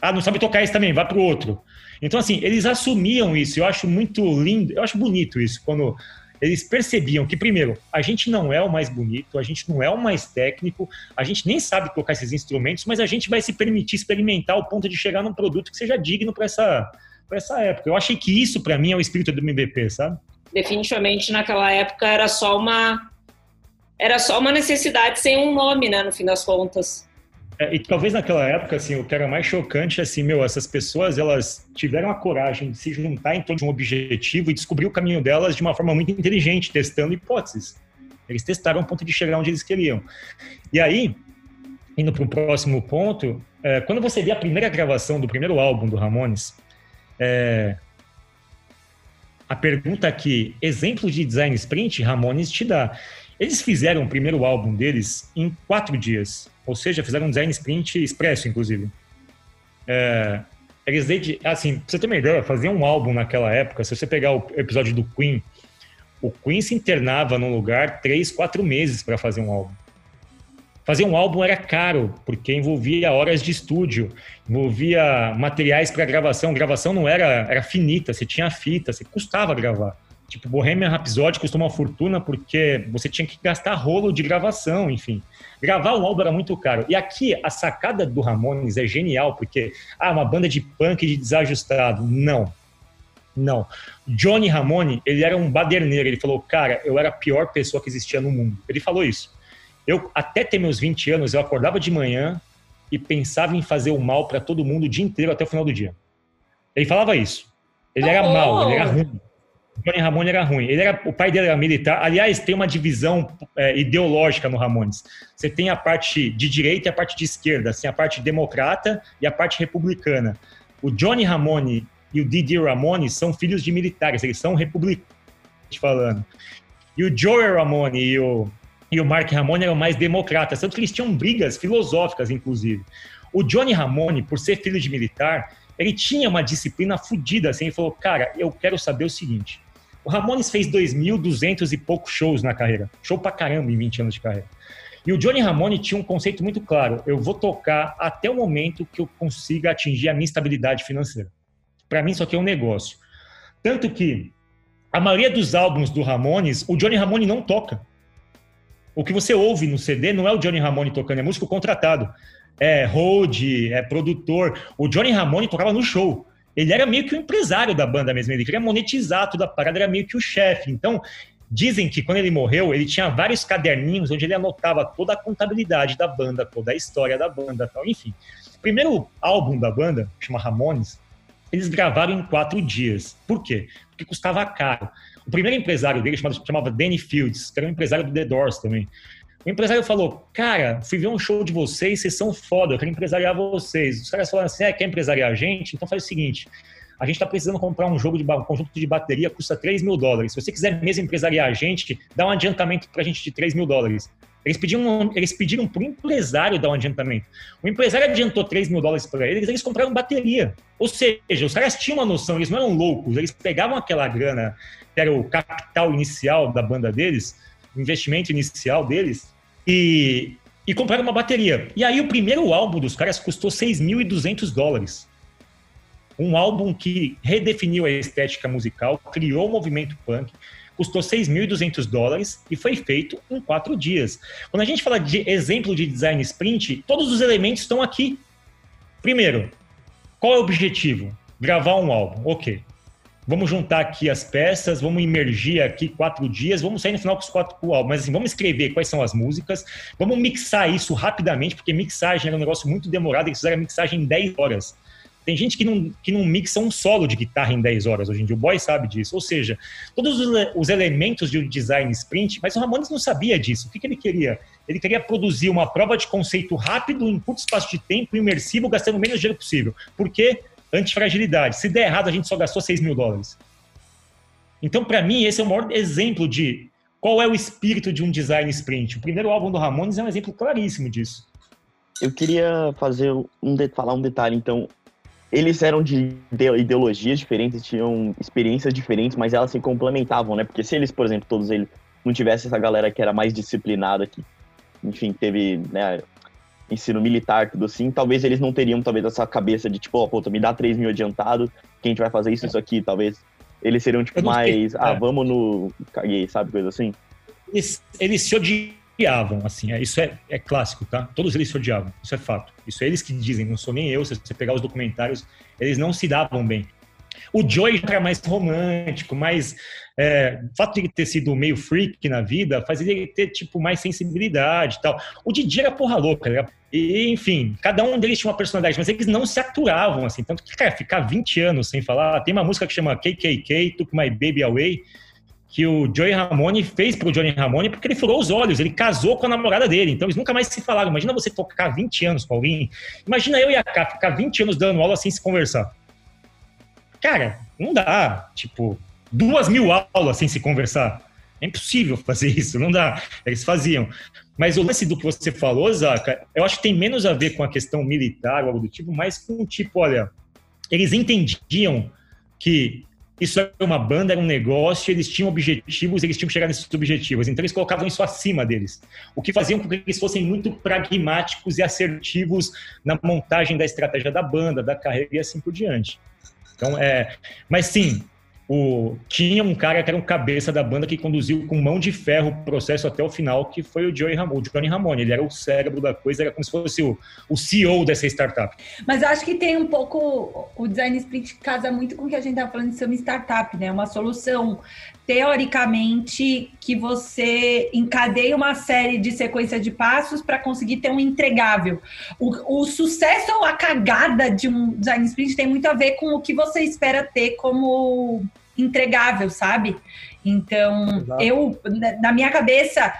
Ah, não sabe tocar esse também, vai para o outro. Então, assim, eles assumiam isso. Eu acho muito lindo, eu acho bonito isso, quando eles percebiam que, primeiro, a gente não é o mais bonito, a gente não é o mais técnico, a gente nem sabe tocar esses instrumentos, mas a gente vai se permitir experimentar ao ponto de chegar num produto que seja digno para essa, essa época. Eu achei que isso, para mim, é o espírito do MVP, sabe? Definitivamente naquela época era só uma era só uma necessidade sem um nome, né, no fim das contas. É, e talvez naquela época, assim, o que era mais chocante é assim, meu, essas pessoas, elas tiveram a coragem de se juntar em torno de um objetivo e descobrir o caminho delas de uma forma muito inteligente, testando hipóteses. Eles testaram ao ponto de chegar onde eles queriam. E aí, indo para o próximo ponto, é, quando você vê a primeira gravação do primeiro álbum do Ramones, é, a pergunta aqui, exemplo de design sprint, Ramones te dá. Eles fizeram o primeiro álbum deles em quatro dias, ou seja, fizeram um design sprint expresso, inclusive. É, eles assim, pra você ter uma ideia, fazer um álbum naquela época, se você pegar o episódio do Queen, o Queen se internava num lugar três, quatro meses para fazer um álbum. Fazer um álbum era caro, porque envolvia horas de estúdio, envolvia materiais para gravação. Gravação não era, era finita, você tinha fita, você custava gravar. Tipo, Bohemian Rhapsody custou uma fortuna porque você tinha que gastar rolo de gravação, enfim. Gravar um álbum era muito caro. E aqui, a sacada do Ramones é genial, porque, ah, uma banda de punk de desajustado. Não. Não. Johnny Ramone, ele era um baderneiro. Ele falou, cara, eu era a pior pessoa que existia no mundo. Ele falou isso. Eu, até ter meus 20 anos, eu acordava de manhã e pensava em fazer o mal para todo mundo o dia inteiro até o final do dia. Ele falava isso. Ele era Oh! mal, ele era ruim. Johnny Ramone era ruim. Ele era, o pai dele era militar. Aliás, tem uma divisão é, ideológica no Ramones. Você tem a parte de direita e a parte de esquerda, assim, a parte democrata e a parte republicana. O Johnny Ramone e o Didi Ramone são filhos de militares, eles são republicanos, falando. E o Joey Ramone e o, e o Mark Ramone eram mais democratas, tanto que eles tinham brigas filosóficas, inclusive. O Johnny Ramone, por ser filho de militar, ele tinha uma disciplina fodida, assim, ele falou, cara, eu quero saber o seguinte, o Ramones fez 2.200 e poucos shows na carreira. Show pra caramba em 20 anos de carreira. E o Johnny Ramone tinha um conceito muito claro. Eu vou tocar até o momento que eu consiga atingir a minha estabilidade financeira. Para mim, isso aqui é um negócio. Tanto que a maioria dos álbuns do Ramones, o Johnny Ramone não toca. O que você ouve no CD não é o Johnny Ramone tocando, é músico contratado. É road, é produtor. O Johnny Ramone tocava no show ele era meio que o empresário da banda mesmo, ele queria monetizar toda a parada, era meio que o chefe. Então, dizem que quando ele morreu, ele tinha vários caderninhos onde ele anotava toda a contabilidade da banda, toda a história da banda, tal, enfim. O primeiro álbum da banda, chama Ramones, eles gravaram em quatro dias. Por quê? Porque custava caro. O primeiro empresário dele chamava, chamava Danny Fields, que era um empresário do The Doors também. O empresário falou, cara, fui ver um show de vocês, vocês são foda, eu quero empresariar vocês. Os caras falaram assim, é, quer empresariar a gente? Então faz o seguinte, a gente está precisando comprar um jogo de um conjunto de bateria, custa 3 mil dólares. Se você quiser mesmo empresariar a gente, dá um adiantamento para a gente de 3 mil dólares. Eles pediram, eles pediram para o empresário dar um adiantamento. O empresário adiantou 3 mil dólares para eles, eles compraram bateria. Ou seja, os caras tinham uma noção, eles não eram loucos, eles pegavam aquela grana, que era o capital inicial da banda deles, o investimento inicial deles, e, e compraram uma bateria. E aí o primeiro álbum dos caras custou 6.200 dólares. Um álbum que redefiniu a estética musical, criou o movimento punk, custou 6.200 dólares e foi feito em quatro dias. Quando a gente fala de exemplo de design sprint, todos os elementos estão aqui. Primeiro, qual é o objetivo? Gravar um álbum, ok. Vamos juntar aqui as peças, vamos imergir aqui quatro dias, vamos sair no final com os quatro com álbum. Mas assim, vamos escrever quais são as músicas, vamos mixar isso rapidamente, porque mixagem era um negócio muito demorado, eles fizeram a mixagem em 10 horas. Tem gente que não, que não mixa um solo de guitarra em 10 horas hoje em dia. O boy sabe disso. Ou seja, todos os, os elementos de design sprint, mas o Ramones não sabia disso. O que, que ele queria? Ele queria produzir uma prova de conceito rápido, em curto espaço de tempo, imersivo, gastando o menos dinheiro possível. Por quê? Antifragilidade. Se der errado, a gente só gastou 6 mil dólares. Então, para mim, esse é o maior exemplo de qual é o espírito de um design sprint. O primeiro álbum do Ramones é um exemplo claríssimo disso. Eu queria fazer um falar um detalhe, então eles eram de ideologias diferentes, tinham experiências diferentes, mas elas se complementavam, né? Porque se eles, por exemplo, todos eles não tivessem essa galera que era mais disciplinada, que, enfim, teve né, ensino militar, tudo assim, talvez eles não teriam, talvez, essa cabeça de, tipo, ó, oh, puta, me dá 3 mil adiantado, que a gente vai fazer isso, isso aqui, talvez. Eles seriam, tipo, mais, ah, é. vamos no... caguei, sabe, coisa assim. Eles, eles se odiavam, assim, é, isso é, é clássico, tá? Todos eles se odiavam, isso é fato. Isso é eles que dizem, não sou nem eu, se você pegar os documentários, eles não se davam bem. O Joey era mais romântico, mais. É, o fato de ele ter sido meio freak na vida fazia ele ter, tipo, mais sensibilidade e tal. O Didi era porra louca, era, e, enfim, cada um deles tinha uma personalidade, mas eles não se aturavam, assim. Tanto que, cara, ficar 20 anos sem falar. Tem uma música que chama KKK, Took My Baby Away que o Joey Ramone fez pro Johnny Ramone porque ele furou os olhos, ele casou com a namorada dele, então eles nunca mais se falaram. Imagina você tocar 20 anos com alguém, imagina eu e a Ká ficar 20 anos dando aula sem se conversar. Cara, não dá, tipo, duas mil aulas sem se conversar. É impossível fazer isso, não dá. Eles faziam. Mas o lance do que você falou, Zaca, eu acho que tem menos a ver com a questão militar ou algo do tipo, mais com tipo, olha, eles entendiam que isso era uma banda, era um negócio, eles tinham objetivos, eles tinham que chegar nesses objetivos. Então eles colocavam isso acima deles. O que faziam com que eles fossem muito pragmáticos e assertivos na montagem da estratégia da banda, da carreira e assim por diante. Então, é, mas sim, o, tinha um cara que era um cabeça da banda que conduziu com mão de ferro o processo até o final, que foi o Joey Ramone, o Johnny Ramone. Ele era o cérebro da coisa, era como se fosse o, o CEO dessa startup. Mas acho que tem um pouco. O design sprint casa muito com o que a gente estava falando de ser uma startup, né? Uma solução teoricamente que você encadeia uma série de sequência de passos para conseguir ter um entregável. O, o, sucesso ou a cagada de um design sprint tem muito a ver com o que você espera ter como entregável, sabe? Então, Exato. eu, na minha cabeça,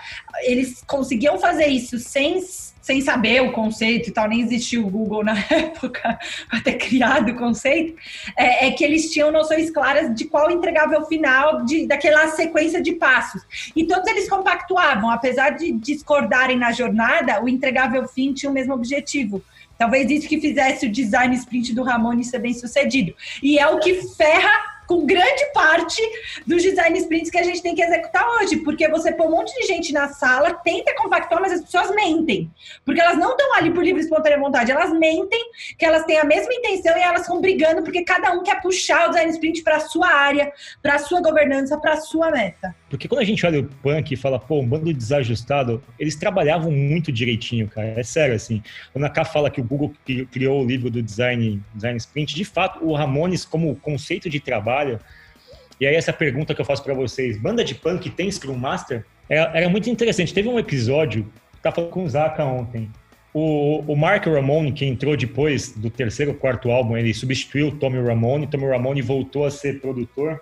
eles conseguiam fazer isso sem sem saber o conceito e tal, nem existia o Google na época para ter criado o conceito, é, é, que eles tinham noções claras de qual entregável final de, daquela sequência de passos. E todos eles compactuavam, apesar de discordarem na jornada, o entregável fim tinha o mesmo objetivo. Talvez isso que fizesse o design sprint do Ramone ser bem sucedido. E é o que ferra com grande parte dos design sprints que a gente tem que executar hoje, porque você põe um monte de gente na sala, tenta compactuar, mas as pessoas mentem, porque elas não estão ali por livre e espontânea vontade, elas mentem que elas têm a mesma intenção e elas estão brigando porque cada um quer puxar o design sprint para sua área, para sua governança, para sua meta. Porque quando a gente olha o punk e fala, pô, um bando desajustado, eles trabalhavam muito direitinho, cara. É sério, assim. Quando a fala que o Google criou o livro do design, design sprint, de fato, o Ramones, como conceito de trabalho, e aí essa pergunta que eu faço para vocês, banda de punk tem Scrum Master? Era, era, muito interessante. Teve um episódio, tá falando com o Zaka ontem, o, o, Mark Ramone, que entrou depois do terceiro, quarto álbum, ele substituiu o Tommy Ramone, Tommy Ramone voltou a ser produtor,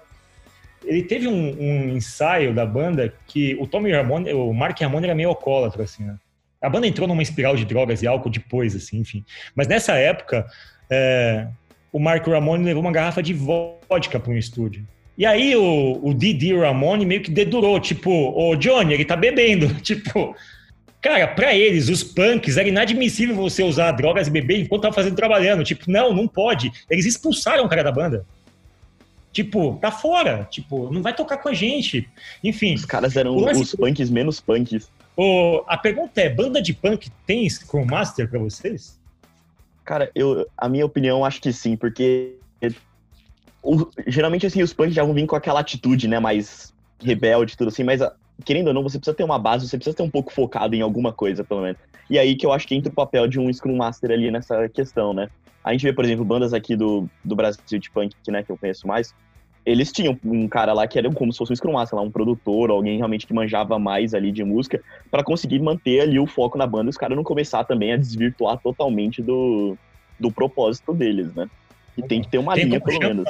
ele teve um, um, ensaio da banda que o Tommy Ramone, o Mark Ramone era meio alcoólatra, assim, né? A banda entrou numa espiral de drogas e álcool depois, assim, enfim. Mas nessa época, é, o Mark Ramone levou uma garrafa de vodka para um estúdio. E aí o, o Didi Ramone meio que dedurou, tipo, o Johnny, ele tá bebendo. Tipo, cara, para eles, os punks, era inadmissível você usar drogas e beber enquanto tava fazendo trabalhando. Tipo, não, não pode. Eles expulsaram o cara da banda. Tipo, tá fora. Tipo, não vai tocar com a gente. Enfim. Os caras eram lance... os punks menos punks. O, a pergunta é: banda de punk tem Scrum Master pra vocês? Cara, eu, a minha opinião acho que sim, porque o- geralmente, assim, os punks já vão vir com aquela atitude, né, mais rebelde e tudo assim, mas, ah, querendo ou não, você precisa ter uma base, você precisa ter um pouco focado em alguma coisa, pelo menos. E aí que eu acho que entra o papel de um Scrum Master ali nessa questão, né? A gente vê, por exemplo, bandas aqui do, do Brasil de punk, né, que eu conheço mais, eles tinham um cara lá que era como se fosse um Scrum Master, lá, um produtor, alguém realmente que manjava mais ali de música, pra conseguir manter ali o foco na banda e os caras não começar também a desvirtuar totalmente do, do propósito deles, né? E tem que ter uma Tem linha, pelo chama- menos.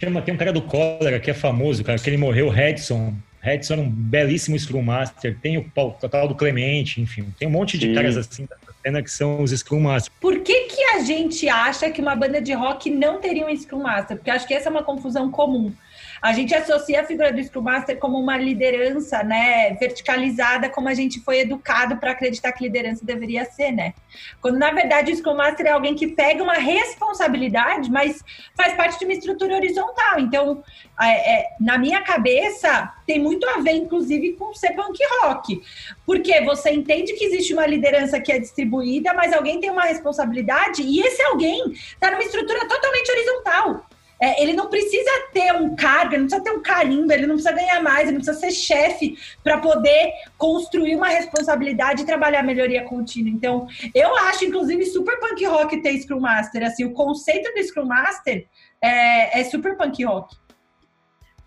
chama? Tem um cara do Cólera que é famoso, cara, que ele morreu, Redson. Redson era um belíssimo Scrum Master. Tem o tal do Clemente, enfim. Tem um monte de Sim. caras assim da cena que são os Scrum Masters. Por que, que a gente acha que uma banda de rock não teria um Scrum Master? Porque acho que essa é uma confusão comum. A gente associa a figura do Scrum Master como uma liderança, né, verticalizada, como a gente foi educado para acreditar que liderança deveria ser, né? Quando na verdade o Scrum Master é alguém que pega uma responsabilidade, mas faz parte de uma estrutura horizontal. Então, é, é, na minha cabeça, tem muito a ver, inclusive, com ser punk rock. Porque você entende que existe uma liderança que é distribuída, mas alguém tem uma responsabilidade, e esse alguém está numa estrutura totalmente horizontal. É, ele não precisa ter um cargo, ele não precisa ter um carimbo, ele não precisa ganhar mais, ele não precisa ser chefe para poder construir uma responsabilidade e trabalhar a melhoria contínua. Então, eu acho, inclusive, super punk rock ter Scrum Master. Assim, o conceito do Scrum Master é, é super punk rock.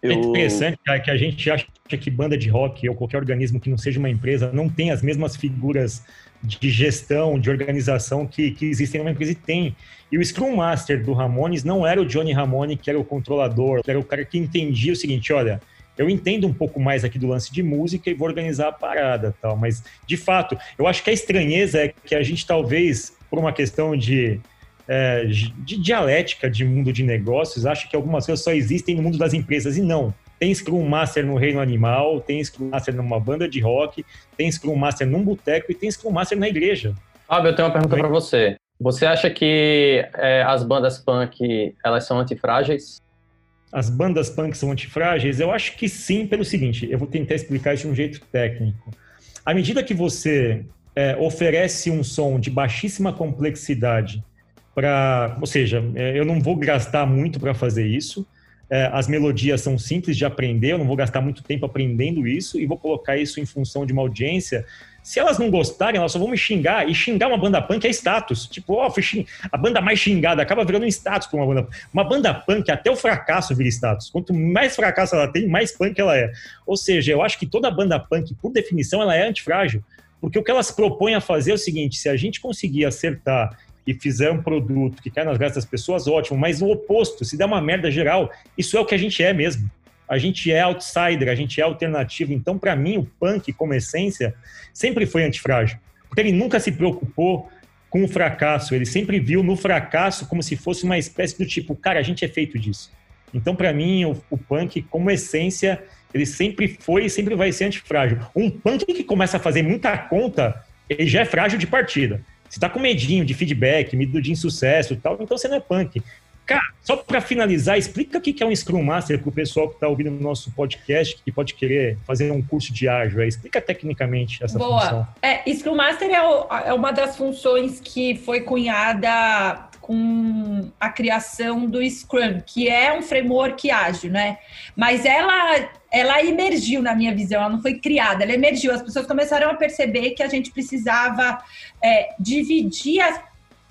É Eu- interessante, cara, que a gente acha que banda de rock ou qualquer organismo que não seja uma empresa não tem as mesmas figuras de gestão, de organização que, que existem numa empresa e tem. E o Scrum Master do Ramones não era o Johnny Ramone, que era o controlador, era o cara que entendia o seguinte, olha, eu entendo um pouco mais aqui do lance de música e vou organizar a parada tal, mas de fato, eu acho que a estranheza é que a gente talvez, por uma questão de é, de dialética de mundo de negócios, acha que algumas coisas só existem no mundo das empresas e não. Tem Scrum Master no reino animal, tem Scrum Master numa banda de rock, tem Scrum Master num boteco e tem Scrum Master na igreja. Fábio, eu tenho uma pergunta para você. Você acha que é, as bandas punk elas são antifrágeis? As bandas punk são antifrágeis? Eu acho que sim, pelo seguinte, eu vou tentar explicar isso de um jeito técnico. À medida que você é, oferece um som de baixíssima complexidade para, ou seja, é, eu não vou gastar muito para fazer isso. É, as melodias são simples de aprender, eu não vou gastar muito tempo aprendendo isso e vou colocar isso em função de uma audiência. Se elas não gostarem, elas só vão me xingar. E xingar uma banda punk é status. Tipo, fui xing- a banda mais xingada acaba virando um status para uma banda. Uma banda punk, até o fracasso vira status. Quanto mais fracasso ela tem, mais punk ela é. Ou seja, eu acho que toda banda punk, por definição, ela é antifrágil. Porque o que elas propõem a fazer é o seguinte: se a gente conseguir acertar e fizer um produto que cai nas graças das pessoas, ótimo. Mas o oposto, se der uma merda geral, isso é o que a gente é mesmo. A gente é outsider, a gente é alternativo. Então, para mim, o punk, como essência, sempre foi antifrágil. Porque ele nunca se preocupou com o fracasso. Ele sempre viu no fracasso como se fosse uma espécie do tipo, cara, a gente é feito disso. Então, para mim, o, o punk, como essência, ele sempre foi e sempre vai ser antifrágil. Um punk que começa a fazer muita conta, ele já é frágil de partida. Você tá com medinho de feedback, medo de insucesso e tal, então você não é punk. Cara, só para finalizar, explica o que é um Scrum Master para o pessoal que está ouvindo o nosso podcast, que pode querer fazer um curso de ágil. Explica tecnicamente essa Boa. função. É, Scrum Master é, o- é uma das funções que foi cunhada com a criação do Scrum, que é um framework ágil, né? Mas ela, ela emergiu na minha visão, ela não foi criada, ela emergiu. As pessoas começaram a perceber que a gente precisava é, dividir as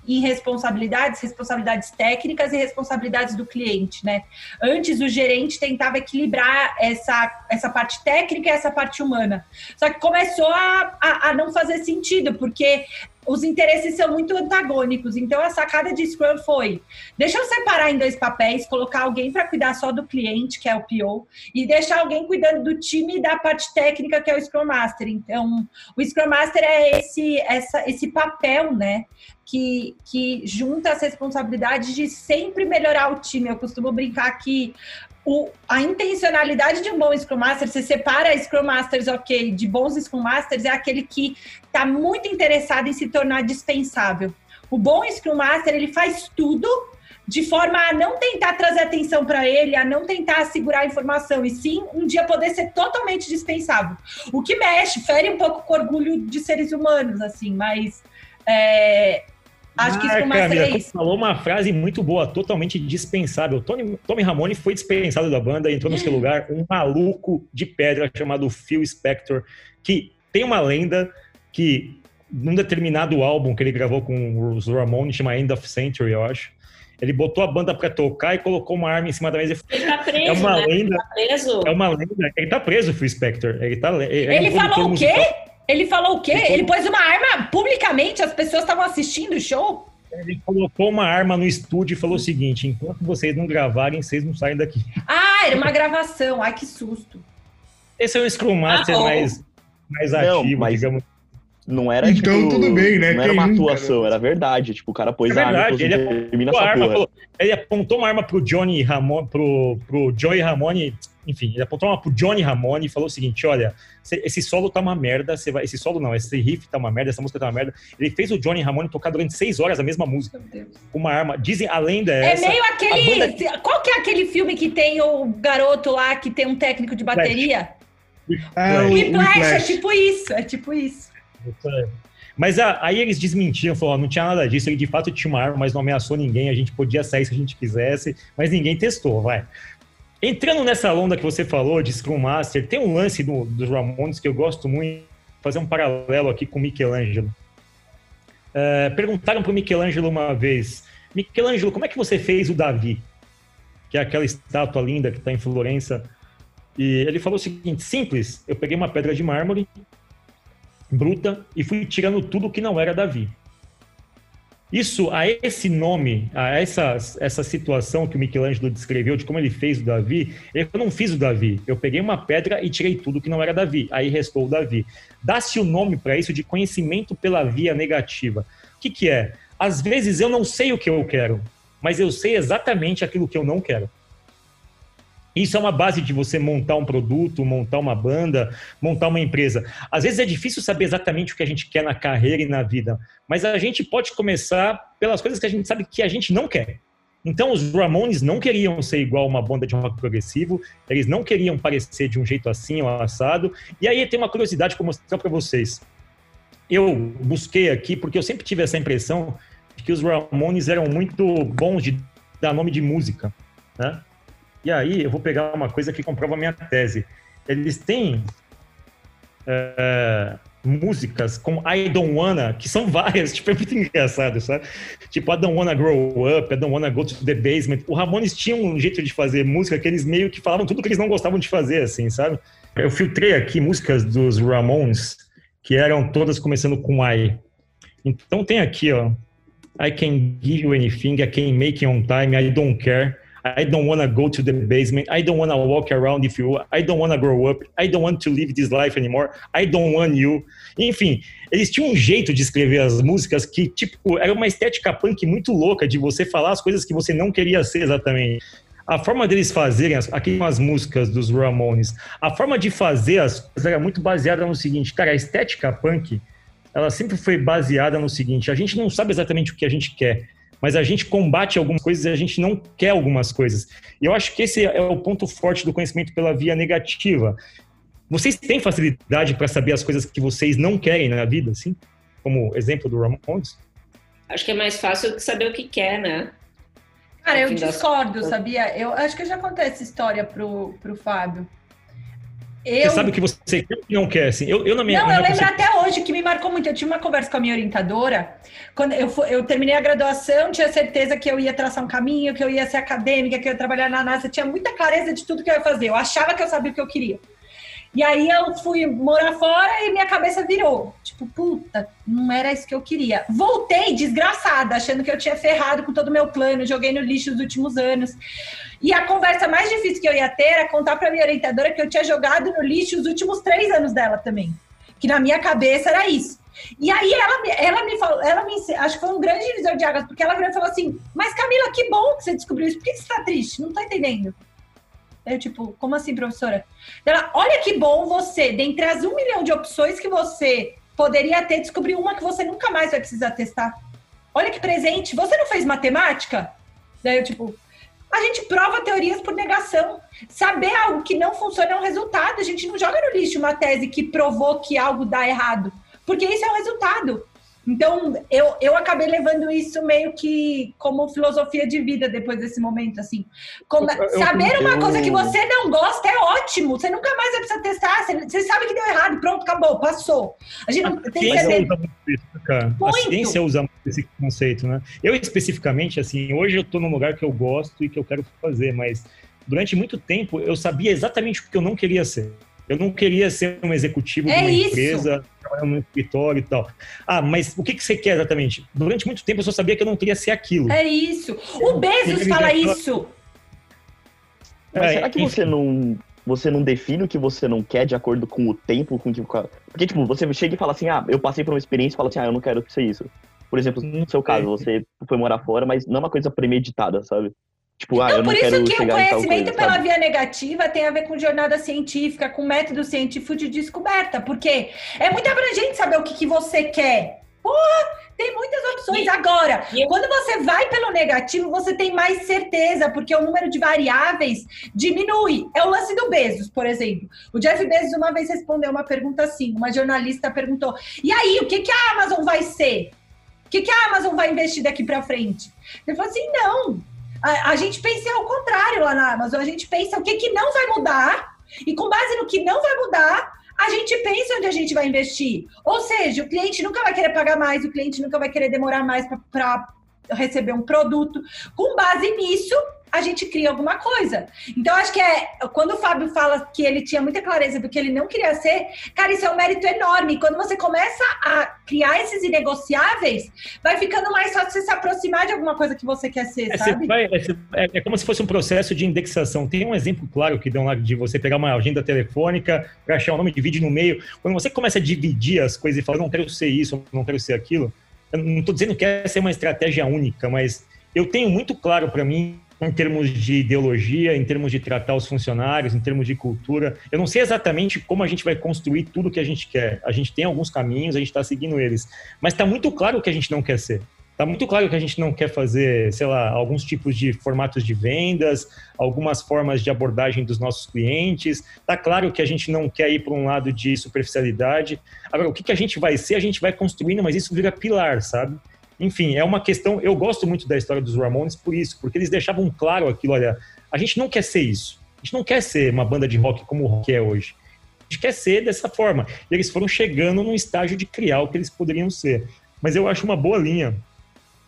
em responsabilidades, responsabilidades técnicas e responsabilidades do cliente, né? Antes o gerente tentava equilibrar essa, essa parte técnica e essa parte humana. Só que começou a, a, a não fazer sentido, porque os interesses são muito antagônicos. Então a sacada de Scrum foi: deixa eu separar em dois papéis, colocar alguém para cuidar só do cliente, que é o PO, e deixar alguém cuidando do time e da parte técnica, que é o Scrum Master. Então, o Scrum Master é esse, essa, esse papel, né? Que, que junta as responsabilidades de sempre melhorar o time. Eu costumo brincar que o, a intencionalidade de um bom Scrum Master, você separa Scrum Masters, ok, de bons Scrum Masters, é aquele que está muito interessado em se tornar dispensável. O bom Scrum Master, ele faz tudo de forma a não tentar trazer atenção para ele, a não tentar segurar a informação, e sim um dia poder ser totalmente dispensável. O que mexe, fere um pouco com o orgulho de seres humanos, assim, mas é, Acho que isso Ah, com umas Camila, três. falou uma frase muito boa, totalmente dispensável. Tony, Tommy Ramone foi dispensado da banda, entrou no seu lugar um maluco de pedra chamado Phil Spector, que tem uma lenda que num determinado álbum que ele gravou com os Ramones, chama End of Century, eu acho, ele botou a banda pra tocar e colocou uma arma em cima da mesa. Ele tá preso, É uma né? lenda, Tá preso. é uma lenda. Ele tá preso, o Phil Spector. Ele tá. Ele, Ele falou o musical. Ele falou o quê? Ele Ele pôs uma arma publicamente, as pessoas estavam assistindo o show? Ele colocou uma arma no estúdio e falou o seguinte: enquanto vocês não gravarem, vocês não saem daqui. Ah, era uma gravação. Ai, que susto. Esse é o Scrum Master Ah, oh. mais, mais Não, ativo, mas- digamos. Não era, Então, tipo, tudo bem, né? Não era Quem uma nunca, atuação, né? era verdade. Tipo, o cara pôs É a arma e ele termina apontou arma, porra. ele apontou uma arma pro Johnny Ramone, pro, pro Joey Ramone, enfim, ele apontou uma pro Johnny Ramone e falou o seguinte: olha, esse solo tá uma merda, você vai, esse solo não, esse riff tá uma merda, essa música tá uma merda. Ele fez o Johnny Ramone tocar durante seis horas a mesma música, Meu Deus. com uma arma. Dizem, a lenda é, É essa. meio aquele. Qual que é aquele filme que tem o garoto lá que tem um técnico de bateria? Ah, o Whiplash, é tipo isso, é tipo isso. Mas ah, aí eles desmentiram, falaram, não tinha nada disso, ele de fato tinha uma arma, mas não ameaçou ninguém, a gente podia sair se a gente quisesse, mas ninguém testou, vai. Entrando nessa onda que você falou de Scrum Master, tem um lance do, dos Ramones que eu gosto muito, fazer um paralelo aqui com Michelangelo. É, perguntaram para o Michelangelo uma vez, Michelangelo, como é que você fez o Davi? Que é aquela estátua linda que está em Florença. E ele falou o seguinte, simples, eu peguei uma pedra de mármore, bruta e fui tirando tudo que não era Davi. Isso, a esse nome, a essa, essa situação que o Michelangelo descreveu de como ele fez o Davi, eu não fiz o Davi. Eu peguei uma pedra e tirei tudo que não era Davi. Aí restou o Davi. Dá-se o nome para isso de conhecimento pela via negativa. O que, que é? Às vezes eu não sei o que eu quero, mas eu sei exatamente aquilo que eu não quero. Isso é uma base de você montar um produto, montar uma banda, montar uma empresa. Às vezes é difícil saber exatamente o que a gente quer na carreira e na vida, mas a gente pode começar pelas coisas que a gente sabe que a gente não quer. Então, os Ramones não queriam ser igual uma banda de rock progressivo, eles não queriam parecer de um jeito assim ou assado. E aí tem uma curiosidade vou mostrar para vocês. Eu busquei aqui porque eu sempre tive essa impressão de que os Ramones eram muito bons de dar nome de música, né? E aí eu vou pegar uma coisa que comprova a minha tese. Eles têm é, músicas com I Don't Wanna, que são várias, tipo, é muito engraçado, sabe? Tipo, I Don't Wanna Grow Up, I Don't Wanna Go to the Basement. O Ramones tinha um jeito de fazer música que eles meio que falavam tudo que eles não gostavam de fazer, assim, sabe? Eu filtrei aqui músicas dos Ramones que eram todas começando com I. Então tem aqui, ó. I can give you anything, I can make it on time, I don't care. I don't wanna go to the basement. I don't wanna walk around if you. I don't wanna grow up. I don't want to live this life anymore. I don't want you. Enfim, eles tinham um jeito de escrever as músicas que, tipo, era uma estética punk muito louca de você falar as coisas que você não queria ser exatamente. A forma deles fazerem, as- aqui as músicas dos Ramones, a forma de fazer as coisas era muito baseada no seguinte, cara, a estética punk, ela sempre foi baseada no seguinte, a gente não sabe exatamente o que a gente quer, mas a gente combate algumas coisas e a gente não quer algumas coisas. E eu acho que esse é o ponto forte do conhecimento pela via negativa. Vocês têm facilidade para saber as coisas que vocês não querem na vida, assim? Como exemplo do Ramones? Acho que é mais fácil que saber o que quer, né? Cara, eu discordo, sabia? Eu acho que eu já contei essa história pro, pro Fábio. Eu... Você sabe o que você quer e não quer, assim. Eu, eu na minha, Não, na eu minha lembro concepção- até hoje que me marcou muito. Eu tinha uma conversa com a minha orientadora. Quando eu, eu terminei a graduação, tinha certeza que eu ia traçar um caminho, que eu ia ser acadêmica, que eu ia trabalhar na NASA. Tinha muita clareza de tudo que eu ia fazer. Eu achava que eu sabia o que eu queria. E aí eu fui morar fora e minha cabeça virou. Tipo, puta, não era isso que eu queria. Voltei desgraçada, achando que eu tinha ferrado com todo o meu plano, joguei no lixo os últimos anos. E a conversa mais difícil que eu ia ter era contar para minha orientadora que eu tinha jogado no lixo os últimos três anos dela também. Que na minha cabeça era isso. E aí ela, me- ela me falou, ela me acho que foi um grande divisor de águas, porque ela virou e falou assim: Mas Camila, que bom que você descobriu isso, por que você tá triste? Não tô entendendo. Eu, tipo, como assim, professora? Ela, olha que bom você, dentre as um milhão de opções que você poderia ter, descobrir uma que você nunca mais vai precisar testar. Olha que presente. Você não fez matemática? Daí eu, tipo, a gente prova teorias por negação. Saber algo que não funciona é um resultado. A gente não joga no lixo uma tese que provou que algo dá errado. Porque isso é um resultado. Então, eu, eu acabei levando isso meio que como filosofia de vida depois desse momento, assim. Como- Eu- eu- saber uma eu- coisa que você não gosta é ótimo. Você nunca mais vai precisar testar. Você, você sabe que deu errado, pronto, acabou, passou. A gente não A tem que ciência saber. usa muito isso, né, cara. A Muito. ciência usa muito esse conceito, né? Eu, especificamente, assim, hoje eu tô num lugar que eu gosto e que eu quero fazer, mas durante muito tempo eu sabia exatamente o que eu não queria ser. Eu não queria ser um executivo É de uma isso. empresa, trabalhando num escritório e tal. Ah, mas o que, que você quer exatamente? Durante muito tempo eu só sabia que eu não queria ser aquilo. É isso. O Bezos fala isso. Mas É, será que enfim. você não, você não define o que você não quer de acordo com o tempo? Com que, porque, tipo, você chega e fala assim, ah, eu passei por uma experiência e fala assim, ah, eu não quero ser isso. Por exemplo, no seu caso, você foi morar fora, mas não é uma coisa premeditada, sabe? Tipo, ah, eu Então, não por quero isso que o tal conhecimento coisa, pela via negativa tem a ver com jornada científica, com método científico de descoberta, porque é muito abrangente saber o que, que você quer. Porra, tem muitas opções. E- Agora, e eu- quando você vai pelo negativo, você tem mais certeza, porque o número de variáveis diminui. É o lance do Bezos, por exemplo. O Jeff Bezos uma vez respondeu uma pergunta assim, uma jornalista perguntou, e aí, o que, que a Amazon vai ser? O que, que a Amazon vai investir daqui para frente? Ele falou assim, não, a, a gente pensa ao contrário lá na Amazon. A gente pensa o que, que não vai mudar, e com base no que não vai mudar, a gente pensa onde a gente vai investir. Ou seja, o cliente nunca vai querer pagar mais, o cliente nunca vai querer demorar mais para receber um produto. Com base nisso, a gente cria alguma coisa. Então, acho que é quando o Fábio fala que ele tinha muita clareza do que ele não queria ser, cara, isso é um mérito enorme. Quando você começa a criar esses inegociáveis, vai ficando mais fácil você se aproximar de alguma coisa que você quer ser, É, sabe? vai- é, é- é como se fosse um processo de indexação. Tem um exemplo claro que dão lá de você pegar uma agenda telefônica para achar o nome, divide no meio. Quando você começa a dividir as coisas e fala, não quero ser isso, não quero ser aquilo, eu não estou dizendo que essa é uma estratégia única, mas eu tenho muito claro para mim, em termos de ideologia, em termos de tratar os funcionários, em termos de cultura. Eu não sei exatamente como a gente vai construir tudo que a gente quer. A gente tem alguns caminhos, a gente está seguindo eles. Mas está muito claro o que a gente não quer ser. Tá muito claro que a gente não quer fazer, sei lá, alguns tipos de formatos de vendas, algumas formas de abordagem dos nossos clientes. Tá claro que a gente não quer ir para um lado de superficialidade. Agora, o que, que a gente vai ser, a gente vai construindo, mas isso vira pilar, sabe? Enfim, é uma questão. Eu gosto muito da história dos Ramones por isso, porque eles deixavam claro aquilo: olha, a gente não quer ser isso. A gente não quer ser uma banda de rock como o rock é hoje. A gente quer ser dessa forma. E eles foram chegando num estágio de criar o que eles poderiam ser. Mas eu acho uma boa linha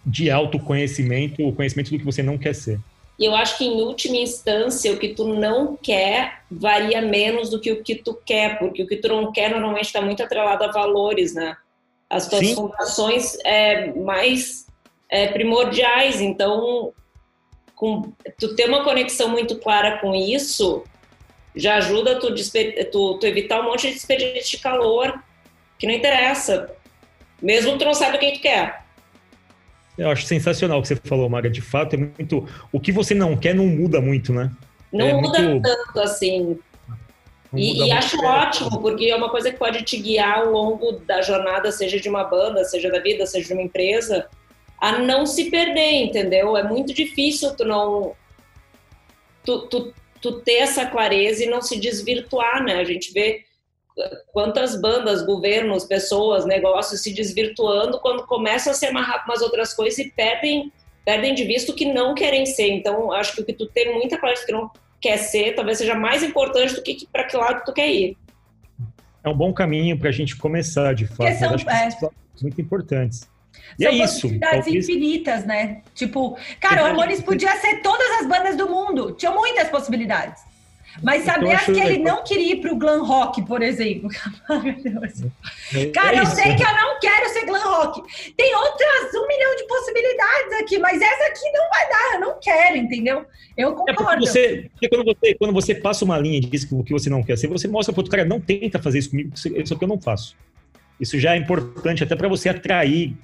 de autoconhecimento, o conhecimento do que você não quer ser. E eu acho que, em última instância, o que tu não quer varia menos do que o que tu quer, porque o que tu não quer normalmente está muito atrelado a valores, né? As tuas Sim. fundações é, mais é, primordiais. Então, com, tu ter uma conexão muito clara com isso já ajuda tu, tu, tu evitar um monte de desperdício de calor que não interessa. Mesmo que tu não saiba quem tu quer. Eu acho sensacional o que você falou, Maga. De fato, é muito. O que você não quer não muda muito, né? Não É muda muito- tanto assim. E, e acho ótimo, porque é uma coisa que pode te guiar ao longo da jornada, seja de uma banda, seja da vida, seja de uma empresa, a não se perder, entendeu? É muito difícil tu não. Tu, tu, tu ter essa clareza e não se desvirtuar, né? A gente vê quantas bandas, governos, pessoas, negócios se desvirtuando quando começam a se amarrar com umas outras coisas e perdem, perdem de vista o que não querem ser. Então, acho que o que tu tem muita clareza que não quer ser, talvez seja mais importante do que para que lado tu quer ir. É um bom caminho para a gente começar, de fato. São- Mas acho que é. são muito importantes. E São é isso. possibilidades talvez- infinitas, né? Tipo, cara, o Ramones podia ser todas as bandas do mundo. Tinha muitas possibilidades. Mas saber que ele não queria ir pro glam rock, por exemplo. É- Cara, é eu sei que eu não quero ser glam rock. Tem outras um milhão de possibilidades aqui, mas essa aqui não vai dar, eu não quero, entendeu? Eu É concordo. você, porque quando você, quando você passa uma linha e diz que o que você não quer ser, você mostra para outro cara, não tenta fazer isso comigo, isso isso é o que eu não faço. Isso já é importante até para você atrair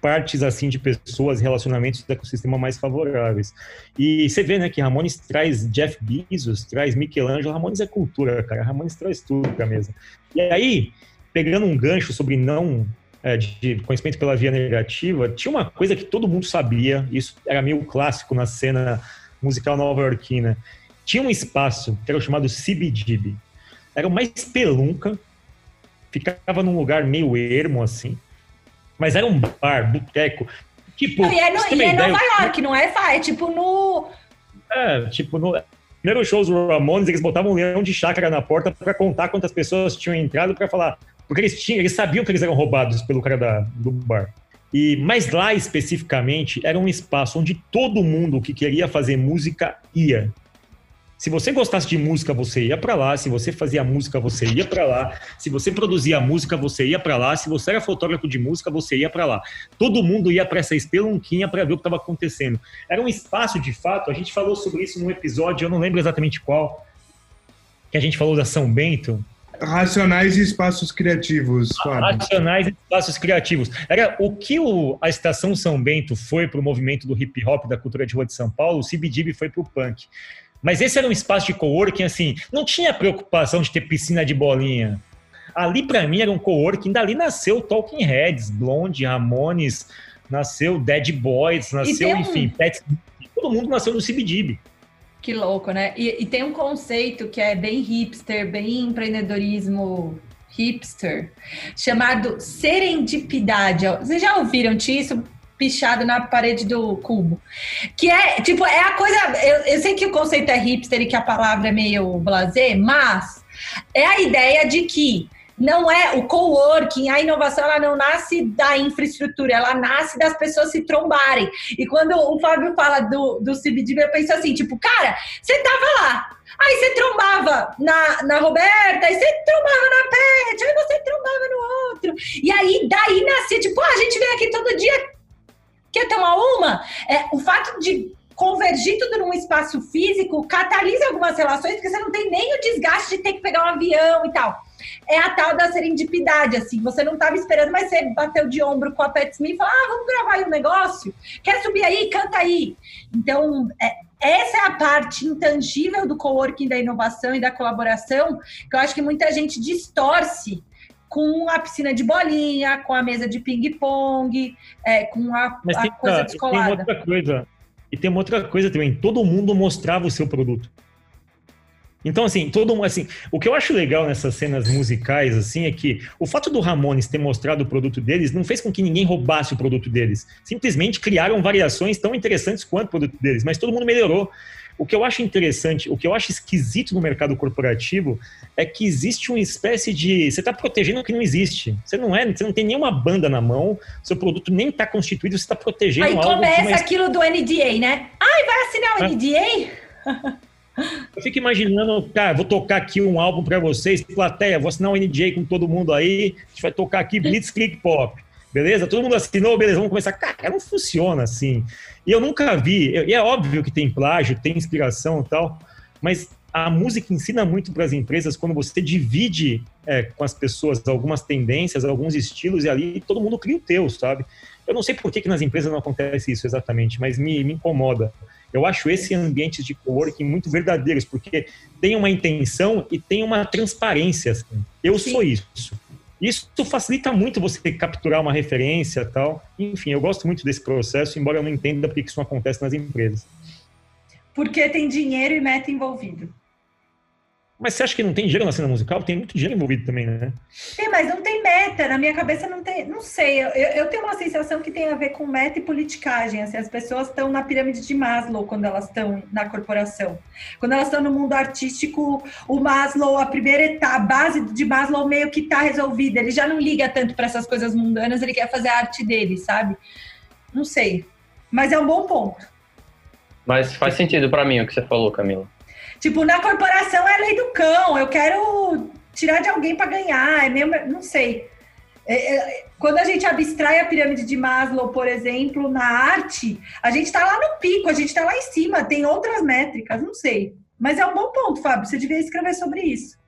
partes assim de pessoas, relacionamentos do ecossistema mais favoráveis. E você vê, né, que Ramones traz Jeff Bezos, traz Michelangelo, Ramones é cultura, cara. Ramones traz tudo pra mesa. E aí, pegando um gancho sobre não é, de, conhecimento pela via negativa, tinha uma coisa que todo mundo sabia, isso era meio clássico na cena musical nova-iorquina. Tinha um espaço que era o chamado CBGB. Era uma espelunca, ficava num lugar meio ermo assim. Mas era um bar, boteco. Tipo, e é, no, e é Nova York, não é? É tipo no. É, tipo, no primeiro show do Ramones, eles botavam um leão de chácara na porta pra contar quantas pessoas tinham entrado pra falar. Porque eles tinham, eles sabiam que eles eram roubados pelo cara da, do bar. E, mas lá especificamente era um espaço onde todo mundo que queria fazer música ia. Se você gostasse de música, você ia pra lá. Se você fazia música, você ia pra lá. Se você produzia música, você ia pra lá. Se você era fotógrafo de música, você ia pra lá. Todo mundo ia pra essa espelunquinha pra ver o que estava acontecendo. Era um espaço, de fato. A gente falou sobre isso num episódio, eu não lembro exatamente qual, que a gente falou da São Bento. Racionais e espaços criativos, Fábio. Racionais e espaços criativos. Era o que o, a Estação São Bento foi para o movimento do hip hop, da cultura de rua de São Paulo, o CBGB foi para o punk. Mas esse era um espaço de coworking, assim, não tinha preocupação de ter piscina de bolinha. Ali, para mim, era um coworking, dali nasceu Talking Heads, Blonde, Ramones, nasceu Dead Boys, nasceu, um- enfim, Pets, todo mundo nasceu no CBGB. Que louco, né? E, e tem um conceito que é bem hipster, bem empreendedorismo hipster, chamado serendipidade. Vocês já ouviram disso? Pichado na parede do cubo. Que é, tipo, é a coisa. Eu, eu sei que o conceito é hipster e que a palavra é meio blazer, mas é a ideia de que não é o coworking, a inovação, ela não nasce da infraestrutura, ela nasce das pessoas se trombarem. E quando o Fábio fala do, do CBD, eu penso assim, tipo, cara, você tava lá, aí você trombava na, na Roberta, aí você trombava na Pet, aí você trombava no outro. E aí, daí nascia, tipo, ah, a gente vem aqui todo dia, quer tomar uma? É, o fato de convergir tudo num espaço físico catalisa algumas relações, porque você não tem nem o desgaste de ter que pegar um avião e tal. É a tal da serendipidade, assim, você não estava esperando, mas você bateu de ombro com a Pat Smith e falou, ah, vamos gravar aí um negócio? Quer subir aí? Canta aí. Então, é, essa é a parte intangível do coworking, da inovação e da colaboração, que eu acho que muita gente distorce com a piscina de bolinha, com a mesa de ping-pong, é, com a, Mas a tem, coisa uma- tem descolada. outra coisa. E tem uma outra coisa também. Todo mundo mostrava o seu produto. Então, assim, todo mundo, assim, o que eu acho legal nessas cenas musicais, assim, é que o fato do Ramones ter mostrado o produto deles não fez com que ninguém roubasse o produto deles. Simplesmente criaram variações tão interessantes quanto o produto deles, mas todo mundo melhorou. O que eu acho interessante, o que eu acho esquisito no mercado corporativo é que existe uma espécie de. Você está protegendo o que não existe. Você não é, você não tem nenhuma banda na mão, seu produto nem está constituído, você está protegendo Aí algo de começa uma aquilo do NDA, né? Ai, vai assinar o Ah. NDA? Eu fico imaginando, cara, vou tocar aqui um álbum pra vocês, plateia, vou assinar um NJ com todo mundo aí, a gente vai tocar aqui Blitzkrieg Pop, beleza? Todo mundo assinou, beleza, vamos começar. Cara, não funciona assim. E eu nunca vi, e é óbvio que tem plágio, tem inspiração e tal, mas a música ensina muito para as empresas quando você divide é, com as pessoas algumas tendências, alguns estilos, e ali todo mundo cria o teu, sabe? Eu não sei por que, que nas empresas não acontece isso exatamente, mas me, me incomoda. Eu acho esse ambiente de coworking muito verdadeiros, porque tem uma intenção e tem uma transparência. assim. Eu Sim. sou isso. Isso facilita muito você capturar uma referência e tal. Enfim, eu gosto muito desse processo, embora eu não entenda por que isso não acontece nas empresas. Porque tem dinheiro e meta envolvido. Mas você acha que não tem dinheiro na cena musical? Tem muito dinheiro envolvido também, né? Tem, mas não tem meta. Na minha cabeça não tem. Não sei. Eu, eu tenho uma sensação que tem a ver com meta e politicagem. Assim, as pessoas estão na pirâmide de Maslow quando elas estão na corporação. Quando elas estão no mundo artístico, o Maslow, a primeira etapa, a base de Maslow meio que está resolvida. Ele já não liga tanto para essas coisas mundanas, ele quer fazer a arte dele, sabe? Não sei. Mas é um bom ponto. Mas faz sentido pra mim o que você falou, Camila. Tipo, na corporação é lei do cão. Eu quero tirar de alguém para ganhar. É mesmo, não sei. É, é, quando a gente abstrai a pirâmide de Maslow, por exemplo, na arte, a gente está lá no pico, a gente está lá em cima. Tem outras métricas, não sei. Mas é um bom ponto, Fábio. Você devia escrever sobre isso.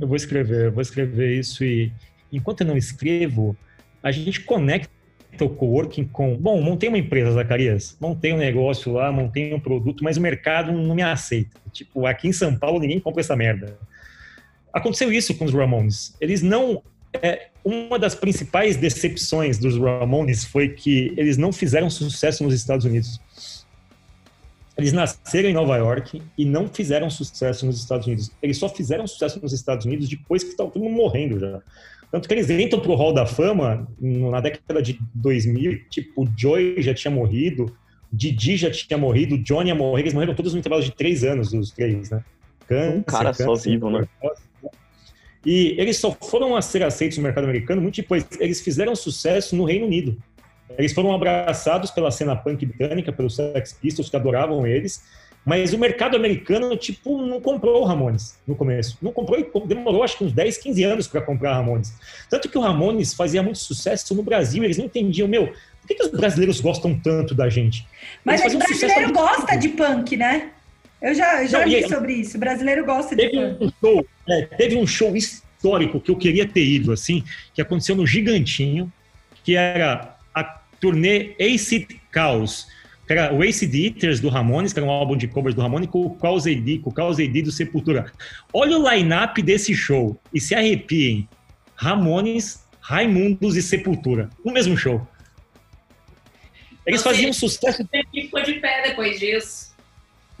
Eu vou escrever, eu vou escrever isso e enquanto eu não escrevo, a gente conecta o coworking com, bom, montei uma empresa, Zacarias, montei um negócio lá, montei um produto, mas o mercado não me aceita. Tipo, aqui em São Paulo ninguém compra essa merda. Aconteceu isso com os Ramones. Eles não é, uma das principais decepções dos Ramones foi que eles não fizeram sucesso nos Estados Unidos. Eles nasceram em Nova York e não fizeram sucesso nos Estados Unidos. Eles só fizeram sucesso nos Estados Unidos depois que estava todo mundo morrendo já. Tanto que eles entram pro Hall da Fama na década de 2000, tipo, o Joey já tinha morrido, Didi já tinha morrido, o Johnny ia morrer, eles morreram todos no intervalo de três anos, os três, né? Câncer, um cara câncer, só vivo, né? E eles só foram a ser aceitos no mercado americano muito depois. Eles fizeram sucesso no Reino Unido. Eles foram abraçados pela cena punk britânica, pelos Sex Pistols, que adoravam eles. Mas o mercado americano, tipo, não comprou o Ramones no começo. Não comprou e demorou acho que uns 10, 15 anos para comprar Ramones. Tanto que o Ramones fazia muito sucesso no Brasil, eles não entendiam, meu, por que, que os brasileiros gostam tanto da gente? Mas o brasileiro gosta de punk, né? Eu já, já não, li sobre isso. O brasileiro gosta de punk. Um show, é, teve um show histórico que eu queria ter ido, assim, que aconteceu no Gigantinho, que era a turnê Acid Chaos que era o Ace Eaters do Ramones, que era um álbum de covers do Ramones, com o Cause AD, com o Cause AD do Sepultura. Olha o line-up desse show e se arrepiem. Ramones, Raimundos e Sepultura. No mesmo show. Eles faziam um sucesso. ficou de pé depois disso.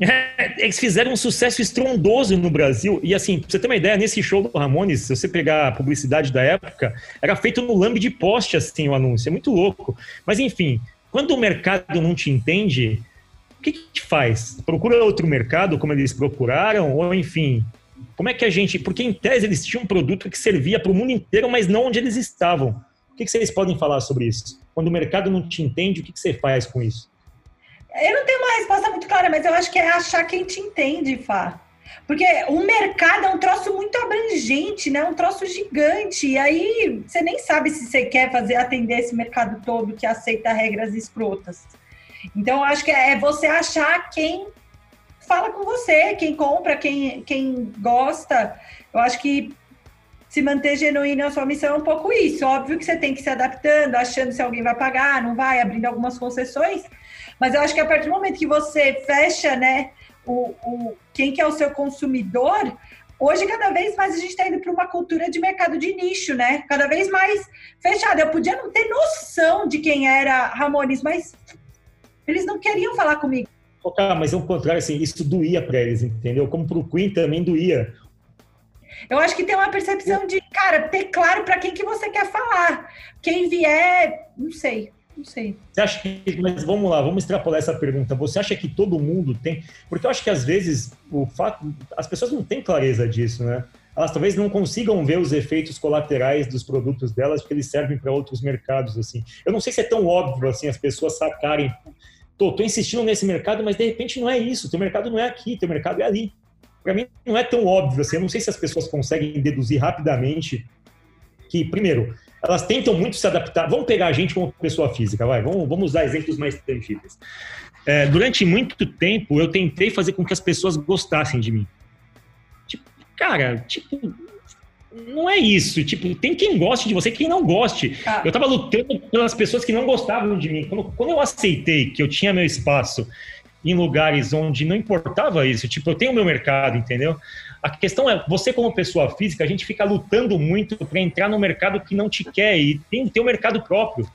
É, eles fizeram um sucesso estrondoso no Brasil. E assim, pra você ter uma ideia, nesse show do Ramones, se você pegar a publicidade da época, era feito no lambe de poste, assim, o anúncio. É muito louco. Mas enfim, quando o mercado não te entende, o que, que faz? Procura outro mercado, como eles procuraram, ou enfim, como é que a gente. Porque em tese eles tinham um produto que servia para o mundo inteiro, mas não onde eles estavam. O que, que vocês podem falar sobre isso? Quando o mercado não te entende, o que, que você faz com isso? Eu não tenho uma resposta muito clara, mas eu acho que é achar quem te entende, Fá. Porque o mercado é um troço muito abrangente, né? Um troço gigante. E aí você nem sabe se você quer fazer atender esse mercado todo que aceita regras escrotas. Então, acho que é você achar quem fala com você, quem compra, quem, quem gosta. Eu acho que se manter genuíno a sua missão é um pouco isso. Óbvio que você tem que se adaptando, achando se alguém vai pagar, não vai, abrindo algumas concessões. Mas eu acho que a partir do momento que você fecha, né, o, o, quem que é o seu consumidor, hoje cada vez mais a gente está indo para uma cultura de mercado de nicho, né? Cada vez mais fechada. Eu podia não ter noção de quem era Ramones, mas eles não queriam falar comigo. Ah, mas é o contrário, assim, isso doía para eles, entendeu? Como para o Queen também doía. Eu acho que tem uma percepção de, cara, ter claro para quem que você quer falar. Quem vier, não sei. Não sei. Você acha que, mas vamos lá, vamos extrapolar essa pergunta. Você acha que todo mundo tem? Porque eu acho que às vezes o fato, as pessoas não têm clareza disso, né? Elas talvez não consigam ver os efeitos colaterais dos produtos delas porque eles servem para outros mercados assim. Eu não sei se é tão óbvio assim as pessoas sacarem. Tô, tô insistindo nesse mercado, mas de repente não é isso. Teu mercado não é aqui, teu mercado é ali. Para mim não é tão óbvio assim. Eu não sei se as pessoas conseguem deduzir rapidamente que primeiro elas tentam muito se adaptar. Vamos pegar a gente como pessoa física, vai. Vamos, vamos usar exemplos mais tangíveis. É, durante muito tempo, eu tentei fazer com que as pessoas gostassem de mim. Tipo, cara, tipo, não é isso. Tipo, tem quem goste de você, quem não goste. Ah. Eu tava lutando pelas pessoas que não gostavam de mim. Quando, quando eu aceitei que eu tinha meu espaço em lugares onde não importava isso, tipo, eu tenho meu mercado, entendeu? A questão é, você como pessoa física, a gente fica lutando muito para entrar no mercado que não te quer e tem que ter um mercado próprio.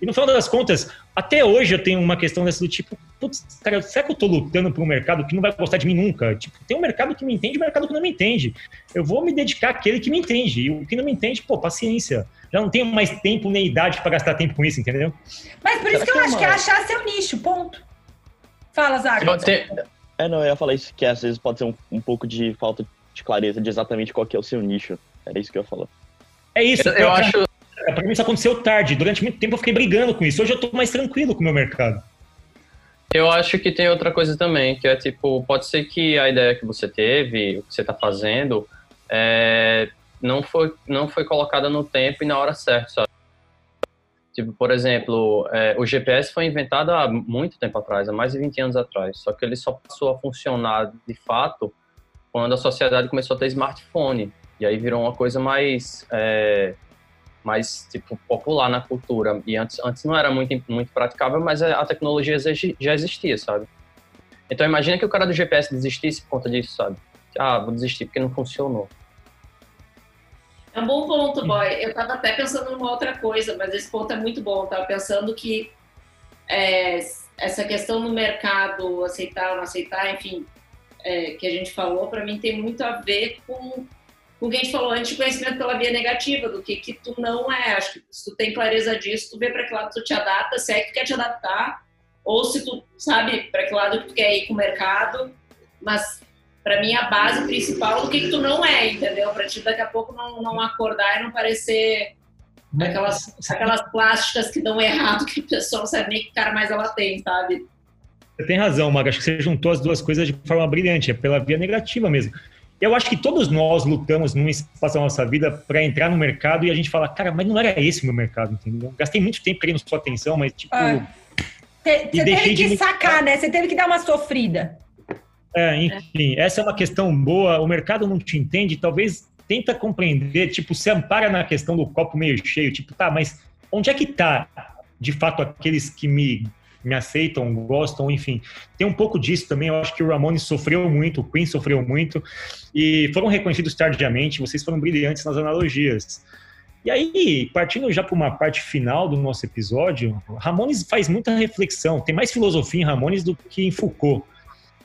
E no final das contas, até hoje eu tenho uma questão dessa do tipo, putz, cara, será que eu estou lutando para um mercado que não vai gostar de mim nunca? Tipo, tem um mercado que me entende e um mercado que não me entende. Eu vou me dedicar àquele que me entende. E o que não me entende, pô, paciência. Já não tenho mais tempo nem idade para gastar tempo com isso, entendeu? Mas por isso que eu acho que é achar seu nicho, ponto. Fala, Zaca. É, não, eu ia falar isso, que às vezes pode ser um, um pouco de falta de clareza de exatamente qual que é o seu nicho. Era isso que eu ia falar. É isso, eu, eu acho. Pra mim isso aconteceu tarde. Durante muito tempo eu fiquei brigando com isso. Hoje eu tô mais tranquilo com o meu mercado. Eu acho que tem outra coisa também, que é tipo, pode ser que a ideia que você teve, o que você está fazendo, é, não, foi, não foi colocada no tempo e na hora certa, sabe? Tipo, por exemplo, é, o GPS foi inventado há muito tempo atrás, há mais de 20 anos atrás, só que ele só passou a funcionar de fato quando a sociedade começou a ter smartphone. E aí virou uma coisa mais, é, mais tipo, popular na cultura. E antes, antes não era muito, muito praticável, mas a tecnologia já existia, sabe? Então imagina que o cara do GPS desistisse por conta disso, sabe? Ah, vou desistir porque não funcionou. É um bom ponto, boy. Eu estava até pensando numa outra coisa, mas esse ponto é muito bom. Eu tava pensando que é, essa questão no mercado, aceitar ou não aceitar, enfim, é, que a gente falou, para mim tem muito a ver com, com com o que a gente falou antes de conhecimento pela via negativa, do que, que tu não é. Acho que se tu tem clareza disso, tu vê para que lado tu te adapta, se é que tu quer te adaptar, ou se tu sabe para que lado tu quer ir com o mercado. Mas para mim a base principal do que, que tu não é, entendeu? Para ti daqui a pouco não, não acordar e não parecer aquelas, aquelas plásticas que dão errado, que a pessoa não sabe nem que cara mais ela tem, sabe? Você tem razão, Maga. Acho que você juntou as duas coisas de forma brilhante, é pela via negativa mesmo. Eu acho que todos nós lutamos num espaço da nossa vida para entrar no mercado e a gente fala, cara, mas não era esse o meu mercado, entendeu? Gastei muito tempo querendo sua atenção, mas tipo. Ah. Você teve que sacar, né? Você teve que dar uma sofrida. É, enfim, essa é uma questão boa. O mercado não te entende, talvez tenta compreender, tipo, se ampara na questão do copo meio cheio, tipo, tá, mas onde é que tá, de fato, aqueles que me me aceitam, gostam, enfim. Tem um pouco disso também. Eu acho que o Ramones sofreu muito, o Queen sofreu muito e foram reconhecidos tardiamente. Vocês foram brilhantes nas analogias. E aí, partindo já para uma parte final do nosso episódio, Ramones faz muita reflexão. Tem mais filosofia em Ramones do que em Foucault.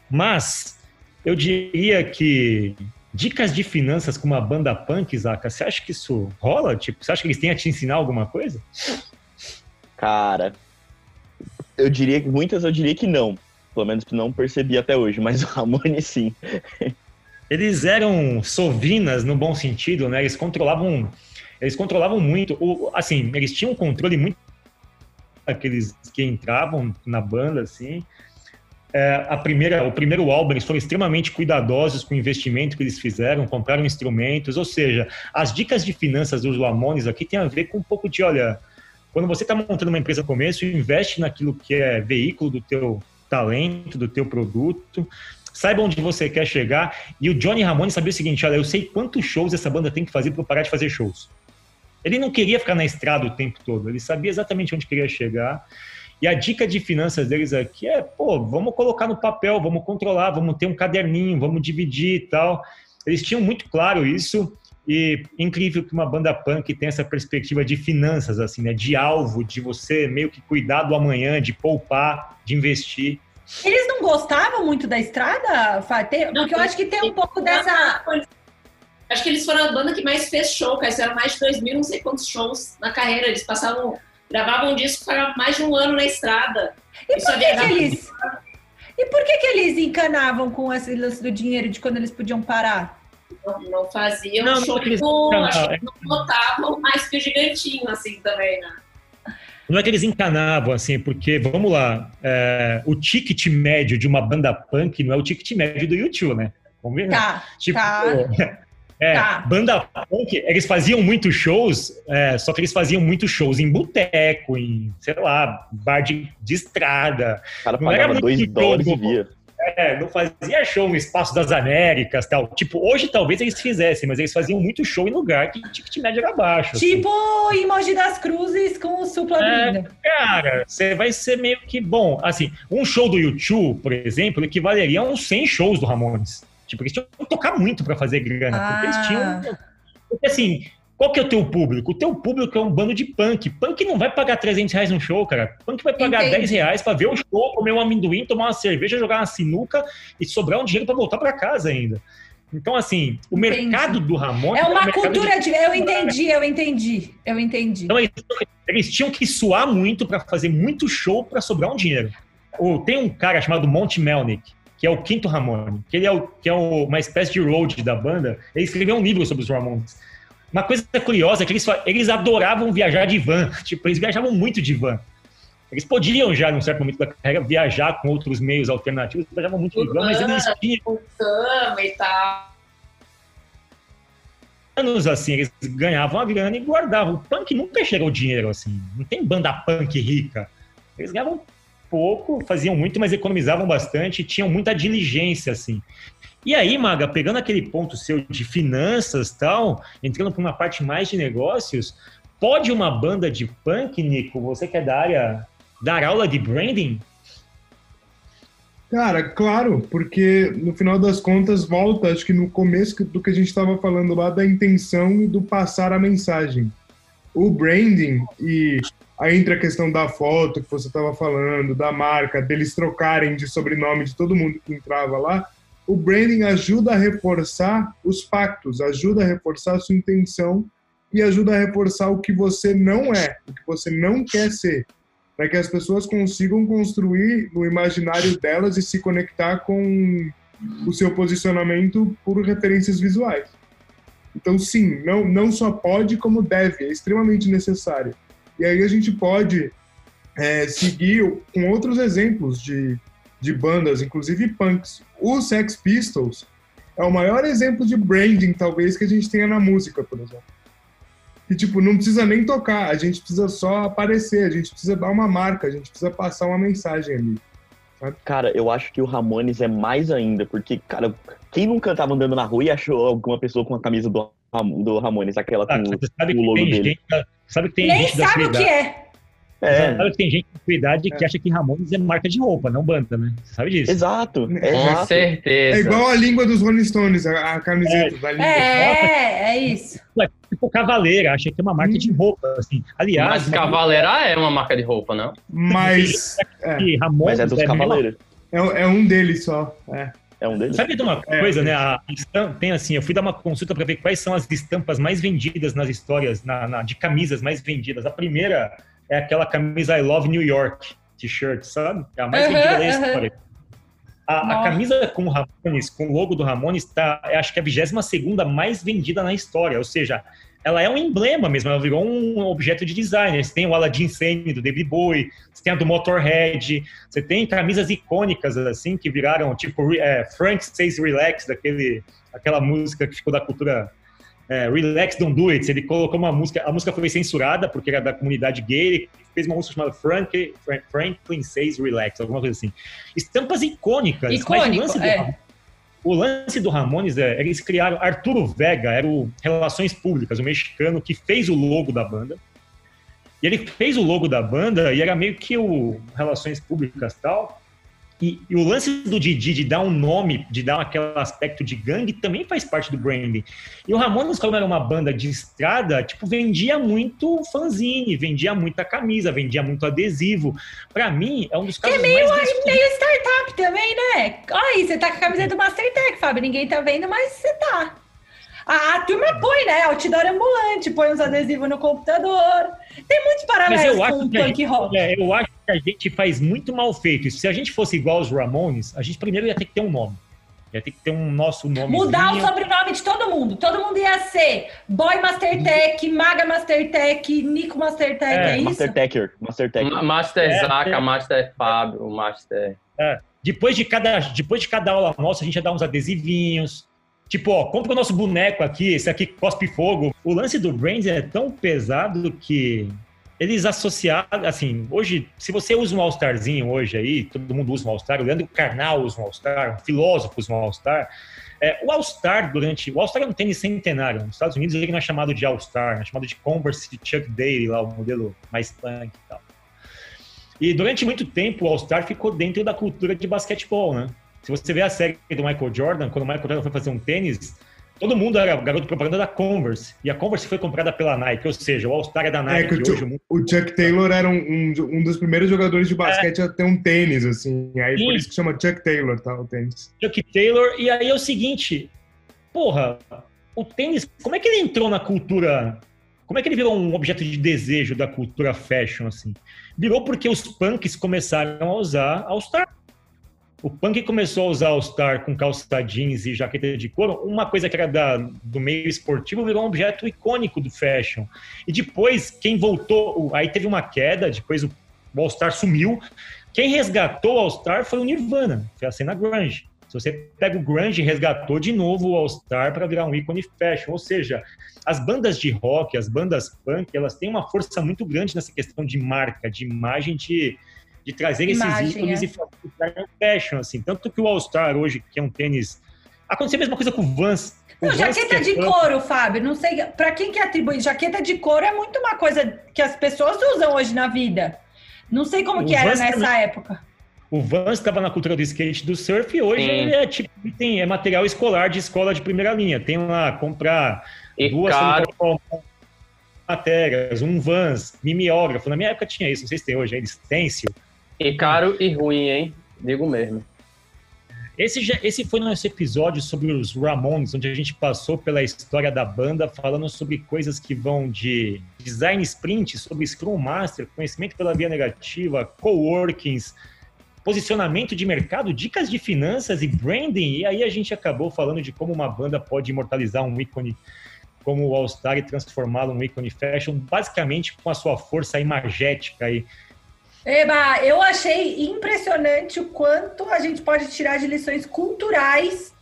Mas eu diria que dicas de finanças com uma banda punk, Zaka, você acha que isso rola? Tipo, você acha que eles têm a te ensinar alguma coisa? Cara, eu diria que muitas eu diria que não. Pelo menos não percebi até hoje, mas o Ramone sim. Eles eram sovinas no bom sentido, né? Eles controlavam, eles controlavam muito. O, assim, eles tinham um controle muito aqueles que entravam na banda, assim. É, a primeira, o primeiro álbum, eles foram extremamente cuidadosos com o investimento que eles fizeram, compraram instrumentos, ou seja, as dicas de finanças dos Ramones aqui tem a ver com um pouco de, olha, quando você está montando uma empresa no começo, investe naquilo que é veículo do teu talento, do teu produto, saiba onde você quer chegar. E o Johnny Ramone sabia o seguinte, olha, eu sei quantos shows essa banda tem que fazer para parar de fazer shows. Ele não queria ficar na estrada o tempo todo, ele sabia exatamente onde queria chegar. E a dica de finanças deles aqui é, pô, vamos colocar no papel, vamos controlar, vamos ter um caderninho, vamos dividir e tal. Eles tinham muito claro isso e incrível que uma banda punk tem essa perspectiva de finanças, assim, né? De alvo, de você meio que cuidar do amanhã, de poupar, de investir. Eles não gostavam muito da estrada, Fábio? Porque eu acho que tem um pouco dessa. Acho que eles foram a banda que mais fez show, cara. Fizeram mais de dois mil, não sei quantos shows na carreira. Eles passavam, gravavam um disco para mais de um ano na estrada. E por que, que eles. E por que, que eles encanavam com esse lance do dinheiro de quando eles podiam parar? não, não faziam não, show, não, acho que não botavam mais que o gigantinho, assim, também, né? Não é que eles encanavam, assim, porque, vamos lá, é, o ticket médio de uma banda punk não é o ticket médio do YouTube, né? Vamos ver, né? Tá, tipo, tá. É, tá. banda punk, eles faziam muitos shows, é, só que eles faziam muitos shows em boteco, em, sei lá, bar de, de estrada. O cara pagava dois dólares e via. É, não fazia show no Espaço das Américas tal. Tipo, hoje talvez eles fizessem, mas eles faziam muito show em lugar que ticket médio era baixo. Assim. Tipo assim. Emoji das Cruzes com o Supla é, Cara, você vai ser meio que bom. Assim, um show do YouTube, por exemplo, equivaleria a uns 100 shows do Ramones. Tipo, eles tinham que tocar muito para fazer grana. Ah. Porque eles tinham. Ah. Porque assim, qual que é o teu público? O teu público é um bando de punk. Punk não vai pagar 300 reais no show, cara. Punk vai pagar Entendi. 10 reais pra ver o show, comer um amendoim, tomar uma cerveja, jogar uma sinuca e sobrar um dinheiro para voltar para casa ainda. Então, assim, o entendi. mercado do Ramon... É uma é cultura de... de... Eu entendi, eu entendi, eu entendi. Então, eles, eles tinham que suar muito para fazer muito show para sobrar um dinheiro. Ou, tem um cara chamado Monte Melnick, que é o quinto Ramone, que ele é, o, que é o, uma espécie de road da banda. Ele escreveu um livro sobre os Ramones. Uma coisa curiosa é que eles, eles adoravam viajar de van. Tipo, eles viajavam muito de van. Eles podiam já, num certo momento da carreira, viajar com outros meios alternativos, viajavam muito de van, mas eles tinham... e tal. Anos assim, eles ganhavam a grana e guardavam. O punk nunca chegou dinheiro assim. Não tem banda punk rica. Eles ganhavam pouco, faziam muito, mas economizavam bastante, tinham muita diligência assim. E aí, Maga, pegando aquele ponto seu de finanças tal, entrando para uma parte mais de negócios, pode uma banda de punk, Nico, você que é da área, dar aula de branding? Cara, claro, porque no final das contas volta, acho que no começo do que a gente estava falando lá da intenção e do passar a mensagem. O branding e aí entra a questão da foto que você estava falando, da marca, deles trocarem de sobrenome de todo mundo que entrava lá, o branding ajuda a reforçar os pactos, ajuda a reforçar a sua intenção e ajuda a reforçar o que você não é, o que você não quer ser, para que as pessoas consigam construir no imaginário delas e se conectar com o seu posicionamento por referências visuais. Então, sim, não, não só pode, como deve, é extremamente necessário. E aí a gente pode é, seguir com outros exemplos de, de bandas, inclusive punks. O Sex Pistols é o maior exemplo de branding, talvez, que a gente tenha na música, por exemplo. E, tipo, não precisa nem tocar, a gente precisa só aparecer, a gente precisa dar uma marca, a gente precisa passar uma mensagem ali. Cara, eu acho que o Ramones é mais ainda, porque, cara, quem nunca tava andando na rua e achou alguma pessoa com a camisa do, do Ramones, aquela com, Ah, sabe com o que logo tem dele? gente, sabe que tem Nem gente sabe o que idade, é. É, sabe que tem gente da sua idade que acha que Ramones é marca de roupa, não banda, né? Você sabe disso? exato. Com exato. certeza. É igual a língua dos Rolling Stones, a, a camiseta da língua. É, é isso. Tipo, Cavaleira, acha que é uma marca de roupa, assim. Aliás, Mas Cavaleira é uma marca de roupa, não? Mas é, que Ramones Mas é dos mesma Cavaleiros. é, é um deles só. É. É um deles. Sabe de uma É, coisa, é. né? A tem assim, eu fui dar uma consulta para ver quais são as estampas mais vendidas nas histórias, na, na- de camisas mais vendidas. A primeira é aquela camisa I Love New York t-shirt, sabe? É a mais Aham, vendida da história. A, a Nossa. camisa com o Ramones, com o logo do Ramones, tá, é, acho que é a 22 segunda mais vendida na história. Ou seja, ela é um emblema mesmo, ela virou um objeto de design. Você tem o Aladdin Sane do David Bowie, você tem a do Motorhead, você tem camisas icônicas assim que viraram tipo é, Frank Says Relax, daquele, aquela música que ficou da cultura é, Relax Don't Do It. Ele colocou uma música, a música foi censurada porque era da comunidade gay, ele fez uma música chamada Frank, Frank, Franklin Says Relax, alguma coisa assim. Estampas icônicas. mas o Icônico, lance é. O lance do Ramones é, eles criaram Arturo Vega, era o Relações Públicas, o mexicano que fez o logo da banda. E ele fez o logo da banda e era meio que o Relações Públicas tal. E, e o lance do Didi de dar um nome, de dar aquele aspecto de gangue, também faz parte do branding. E o Ramones, como era uma banda de estrada, tipo, vendia muito fanzine, vendia muita camisa, vendia muito adesivo. Pra mim, é um dos casos meio, mais bem meio startup também, né? Olha aí, você tá com a camisa do Mastertech, Fábio. Ninguém tá vendo, mas você tá. A, a turma põe, né? Outdoor ambulante, põe uns adesivos no computador. Tem muitos paralelos eu com acho, o que a punk gente, rock. é, eu acho que a gente faz muito mal feito. Se a gente fosse igual aos Ramones, a gente primeiro ia ter que ter um nome. Ia ter que ter um nosso nome. Mudar o sobrenome de todo mundo. Todo mundo ia ser Boy Mastertech, Maga Mastertech, Nico Mastertech, É, é, isso? Master Techer. Master Techer. Ma- Master É, Zaca, é. Master Fábio, Master. Depois de, cada, depois de cada aula nossa, a gente ia dar uns adesivinhos. Tipo, ó, compra o nosso boneco aqui, esse aqui cospe fogo. O lance do Brains é tão pesado que eles associaram, assim, hoje, se você usa um All-Starzinho hoje aí, todo mundo usa um All-Star, o Leandro Carnal usa um All-Star, um filósofo usa um All-Star. É, o All-Star durante. O All-Star é um tênis centenário. Nos Estados Unidos ele não é chamado de All-Star, é chamado de Converse Chuck Daly, lá, o modelo mais punk e tal. E durante muito tempo o All-Star ficou dentro da cultura de basquetebol, né? Se você vê a série do Michael Jordan, quando o Michael Jordan foi fazer um tênis, todo mundo era garoto propaganda da Converse. E a Converse foi comprada pela Nike, ou seja, o All-Star é da É Nike. que o, hoje o o Chuck Taylor era um, um, um dos primeiros jogadores de basquete a ter um tênis, assim. Aí por Sim. isso que chama Chuck Taylor, tá? O tênis. Chuck Taylor. E aí é o seguinte, porra, o tênis, como é que ele entrou na cultura? Como é que ele virou um objeto de desejo da cultura fashion, assim? Virou porque os punks começaram a usar All-Star. O punk começou a usar All-Star com calça jeans e jaqueta de couro. Uma coisa que era da, do meio esportivo virou um objeto icônico do fashion. E depois, quem voltou... Aí teve uma queda, depois o All-Star sumiu. Quem resgatou o All-Star foi o Nirvana, foi a cena grunge. Se você pega o grunge, resgatou de novo o All-Star para virar um ícone fashion. Ou seja, as bandas de rock, as bandas punk, elas têm uma força muito grande nessa questão de marca, de imagem, de, de trazer Imagem, esses ícones é. e fazer um fashion, assim. Tanto que o All-Star hoje, que é um tênis... Aconteceu a mesma coisa com o Vans. O Não, Vans, jaqueta que é de couro, Fábio. Não sei. Pra quem que atribui jaqueta de couro é muito uma coisa que as pessoas usam hoje na vida. Não sei como O que era Vans nessa também. época. O Vans estava na cultura do skate do surf e hoje Sim. ele é tipo tem, é material escolar de escola de primeira linha. Tem lá comprar E duas caro. matérias, um Vans, mimeógrafo. Na minha época tinha isso, não sei se tem hoje, ainda stencil. E caro e ruim, hein? Digo mesmo. Esse, já, esse foi nosso episódio sobre os Ramones, onde a gente passou pela história da banda, falando sobre coisas que vão de design sprint, sobre Scrum Master, conhecimento pela via negativa, coworkings, posicionamento de mercado, dicas de finanças e branding. E aí a gente acabou falando de como uma banda pode imortalizar um ícone como o All Star e transformá-lo num ícone fashion, basicamente com a sua força imagética aí. Eba, eu achei impressionante o quanto a gente pode tirar de lições culturais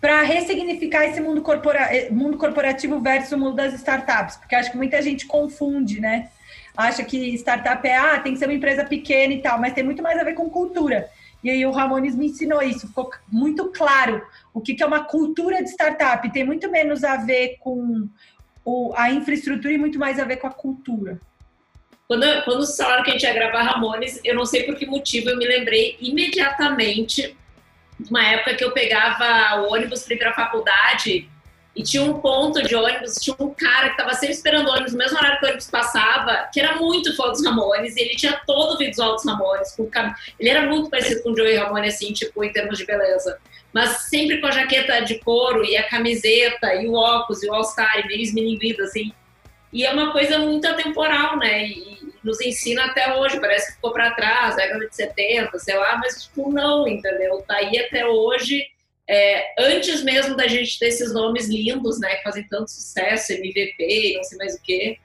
para ressignificar esse mundo, corpora mundo corporativo versus o mundo das startups, porque acho que muita gente confunde, né? Acha que startup é, ah, tem que ser uma empresa pequena e tal, mas tem muito mais a ver com cultura. E aí o Ramones me ensinou isso, ficou muito claro o que, que é uma cultura de startup. Tem muito menos a ver com o, a infraestrutura e muito mais a ver com a cultura. Quando, quando falaram que a gente ia gravar Ramones, eu não sei por que motivo, eu me lembrei imediatamente de uma época que eu pegava o ônibus para ir para a faculdade e tinha um ponto de ônibus, tinha um cara que estava sempre esperando o ônibus, no mesmo horário que o ônibus passava, que era muito fã dos Ramones, e ele tinha todo o visual dos Ramones. Com. Ele era muito parecido com o Joey Ramone, assim, tipo, em termos de beleza. Mas sempre com a jaqueta de couro, e a camiseta, e o óculos, e o All-Star, e meio esmininguido, assim. E é uma coisa muito atemporal, né? E, nos ensina até hoje, parece que ficou para trás, década de 70, sei lá, mas tipo, não, entendeu? Tá aí até hoje, é, antes mesmo da gente ter esses nomes lindos, né, que fazem tanto sucesso, MVP, não sei mais o quê.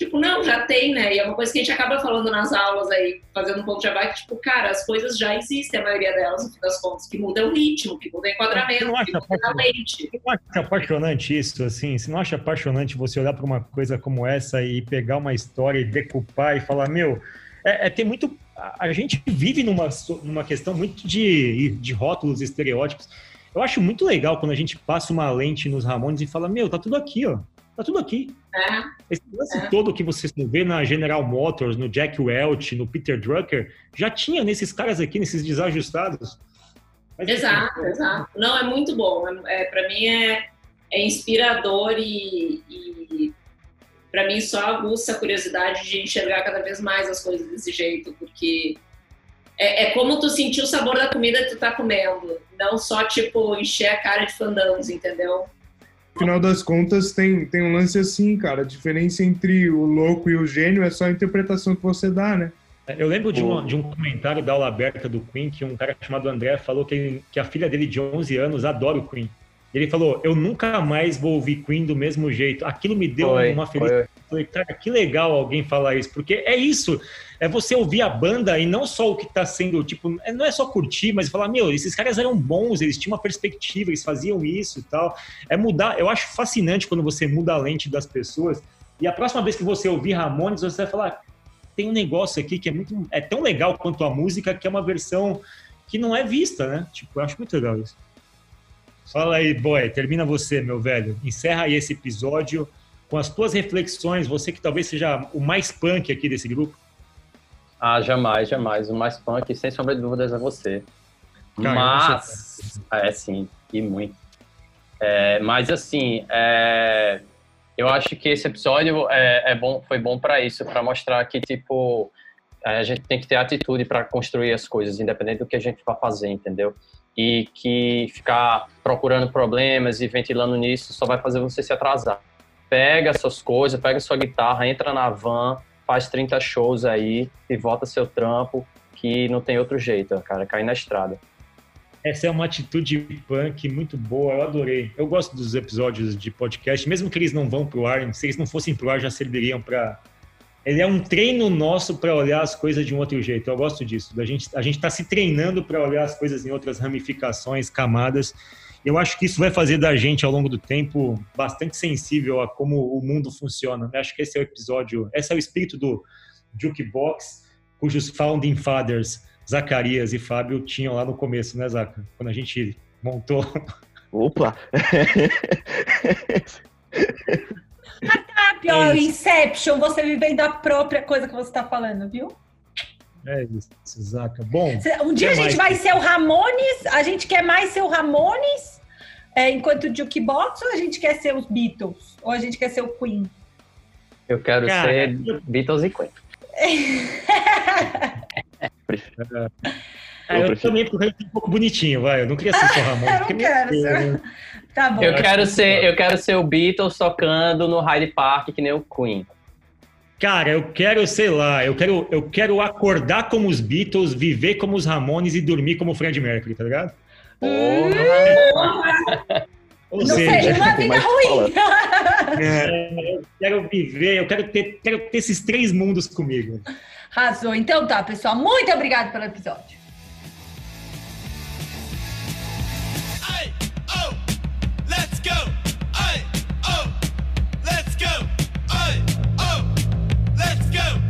Tipo, não, já tem, né? E é uma coisa que a gente acaba falando nas aulas aí, fazendo um pouco de abaixo, que, tipo, cara, as coisas já existem, a maioria delas, no fim das contas, que muda o ritmo, que muda o enquadramento, não que muda a lente. Você não acha apaixonante isso, assim? Você não acha apaixonante você olhar para uma coisa como essa e pegar uma história e decupar e falar, meu, é, é ter muito. A gente vive numa, numa questão muito de, de rótulos, estereótipos. Eu acho muito legal quando a gente passa uma lente nos Ramones e fala, meu, tá tudo aqui, ó. Tá tudo aqui. É. Esse lance É. todo que você vê na General Motors, no Jack Welch, no Peter Drucker, já tinha nesses caras aqui, nesses desajustados. Mas, enfim, Exato, exato. Não, é muito bom. É, é, para mim é, é inspirador e, e para mim só aguça a curiosidade de enxergar cada vez mais as coisas desse jeito, porque é, é como tu sentir o sabor da comida que tu tá comendo, não só tipo encher a cara de fandangos, entendeu? No final das contas, tem, tem um lance assim, cara. A diferença entre o louco e o gênio é só a interpretação que você dá, né? Eu lembro de um, de um comentário da aula aberta do Queen que um cara chamado André falou que, ele- que a filha dele de 11 anos adora o Queen. Ele falou: Eu nunca mais vou ouvir Queen do mesmo jeito. Aquilo me deu Foi, uma felicidade. foi. Falei, cara, que legal alguém falar isso, porque é isso. É você ouvir a banda e não só o que tá sendo, tipo, é- não é só curtir, mas falar, meu, esses caras eram bons, eles tinham uma perspectiva, eles faziam isso e tal. É mudar, eu acho fascinante quando você muda a lente das pessoas. E a próxima vez que você ouvir Ramones, você vai falar, tem um negócio aqui que é muito, é tão legal quanto a música, que é uma versão que não é vista, né? Tipo, eu acho muito legal isso. Fala aí, boy, termina você, meu velho. Encerra aí esse episódio com as tuas reflexões, você que talvez seja o mais punk aqui desse grupo. Ah, jamais, jamais. O mais punk, sem sombra de dúvidas, é você. Cara, mas. É, sim, e muito. É, mas, assim, é, eu acho que esse episódio é, é bom, foi bom para isso, para mostrar que, tipo, a gente tem que ter atitude para construir as coisas, independente do que a gente vai fazer, entendeu? E que ficar procurando problemas e ventilando nisso só vai fazer você se atrasar. Pega suas coisas, pega sua guitarra, entra na van, faz 30 shows aí e volta seu trampo, que não tem outro jeito, cara, cair na estrada. Essa é uma atitude punk muito boa, eu adorei. Eu gosto dos episódios de podcast, mesmo que eles não vão pro ar, se eles não fossem pro ar já serviriam para ele é um treino nosso para olhar as coisas de um outro jeito. Eu gosto disso. A gente a gente está se treinando para olhar as coisas em outras ramificações, camadas. Eu acho que isso vai fazer da gente ao longo do tempo bastante sensível a como o mundo funciona. Eu acho que esse é o episódio, esse é o espírito do Jukebox, cujos founding fathers Zacarias e Fábio tinham lá no começo, né, Zaca? Quando a gente montou. Opa! Ah, pior, É isso. Inception, você vivendo a própria coisa que você tá falando, viu? É isso, Zaca. Bom, Um dia a gente mais? vai ser o Ramones, a gente quer mais ser o Ramones é, enquanto o Jukebox ou a gente quer ser os Beatles? Ou a gente quer ser o Queen? Eu quero Cara, ser Beatles e Queen. Ah, eu, também, porque eu um pouco bonitinho, vai. Eu não queria ser só Ramon. eu não quero ser. Tá bom. Eu quero ser, eu quero ser o Beatles tocando no Hyde Park, que nem o Queen. Cara, eu quero, sei lá, eu quero, eu quero acordar como os Beatles, viver como os Ramones e dormir como o Fred Mercury, tá ligado? Hum, Ou não seja, sei, uma vida ruim. É, eu quero viver, eu quero ter, quero ter esses três mundos comigo. Arrasou. Então tá, pessoal. Muito obrigado pelo episódio. Let's go.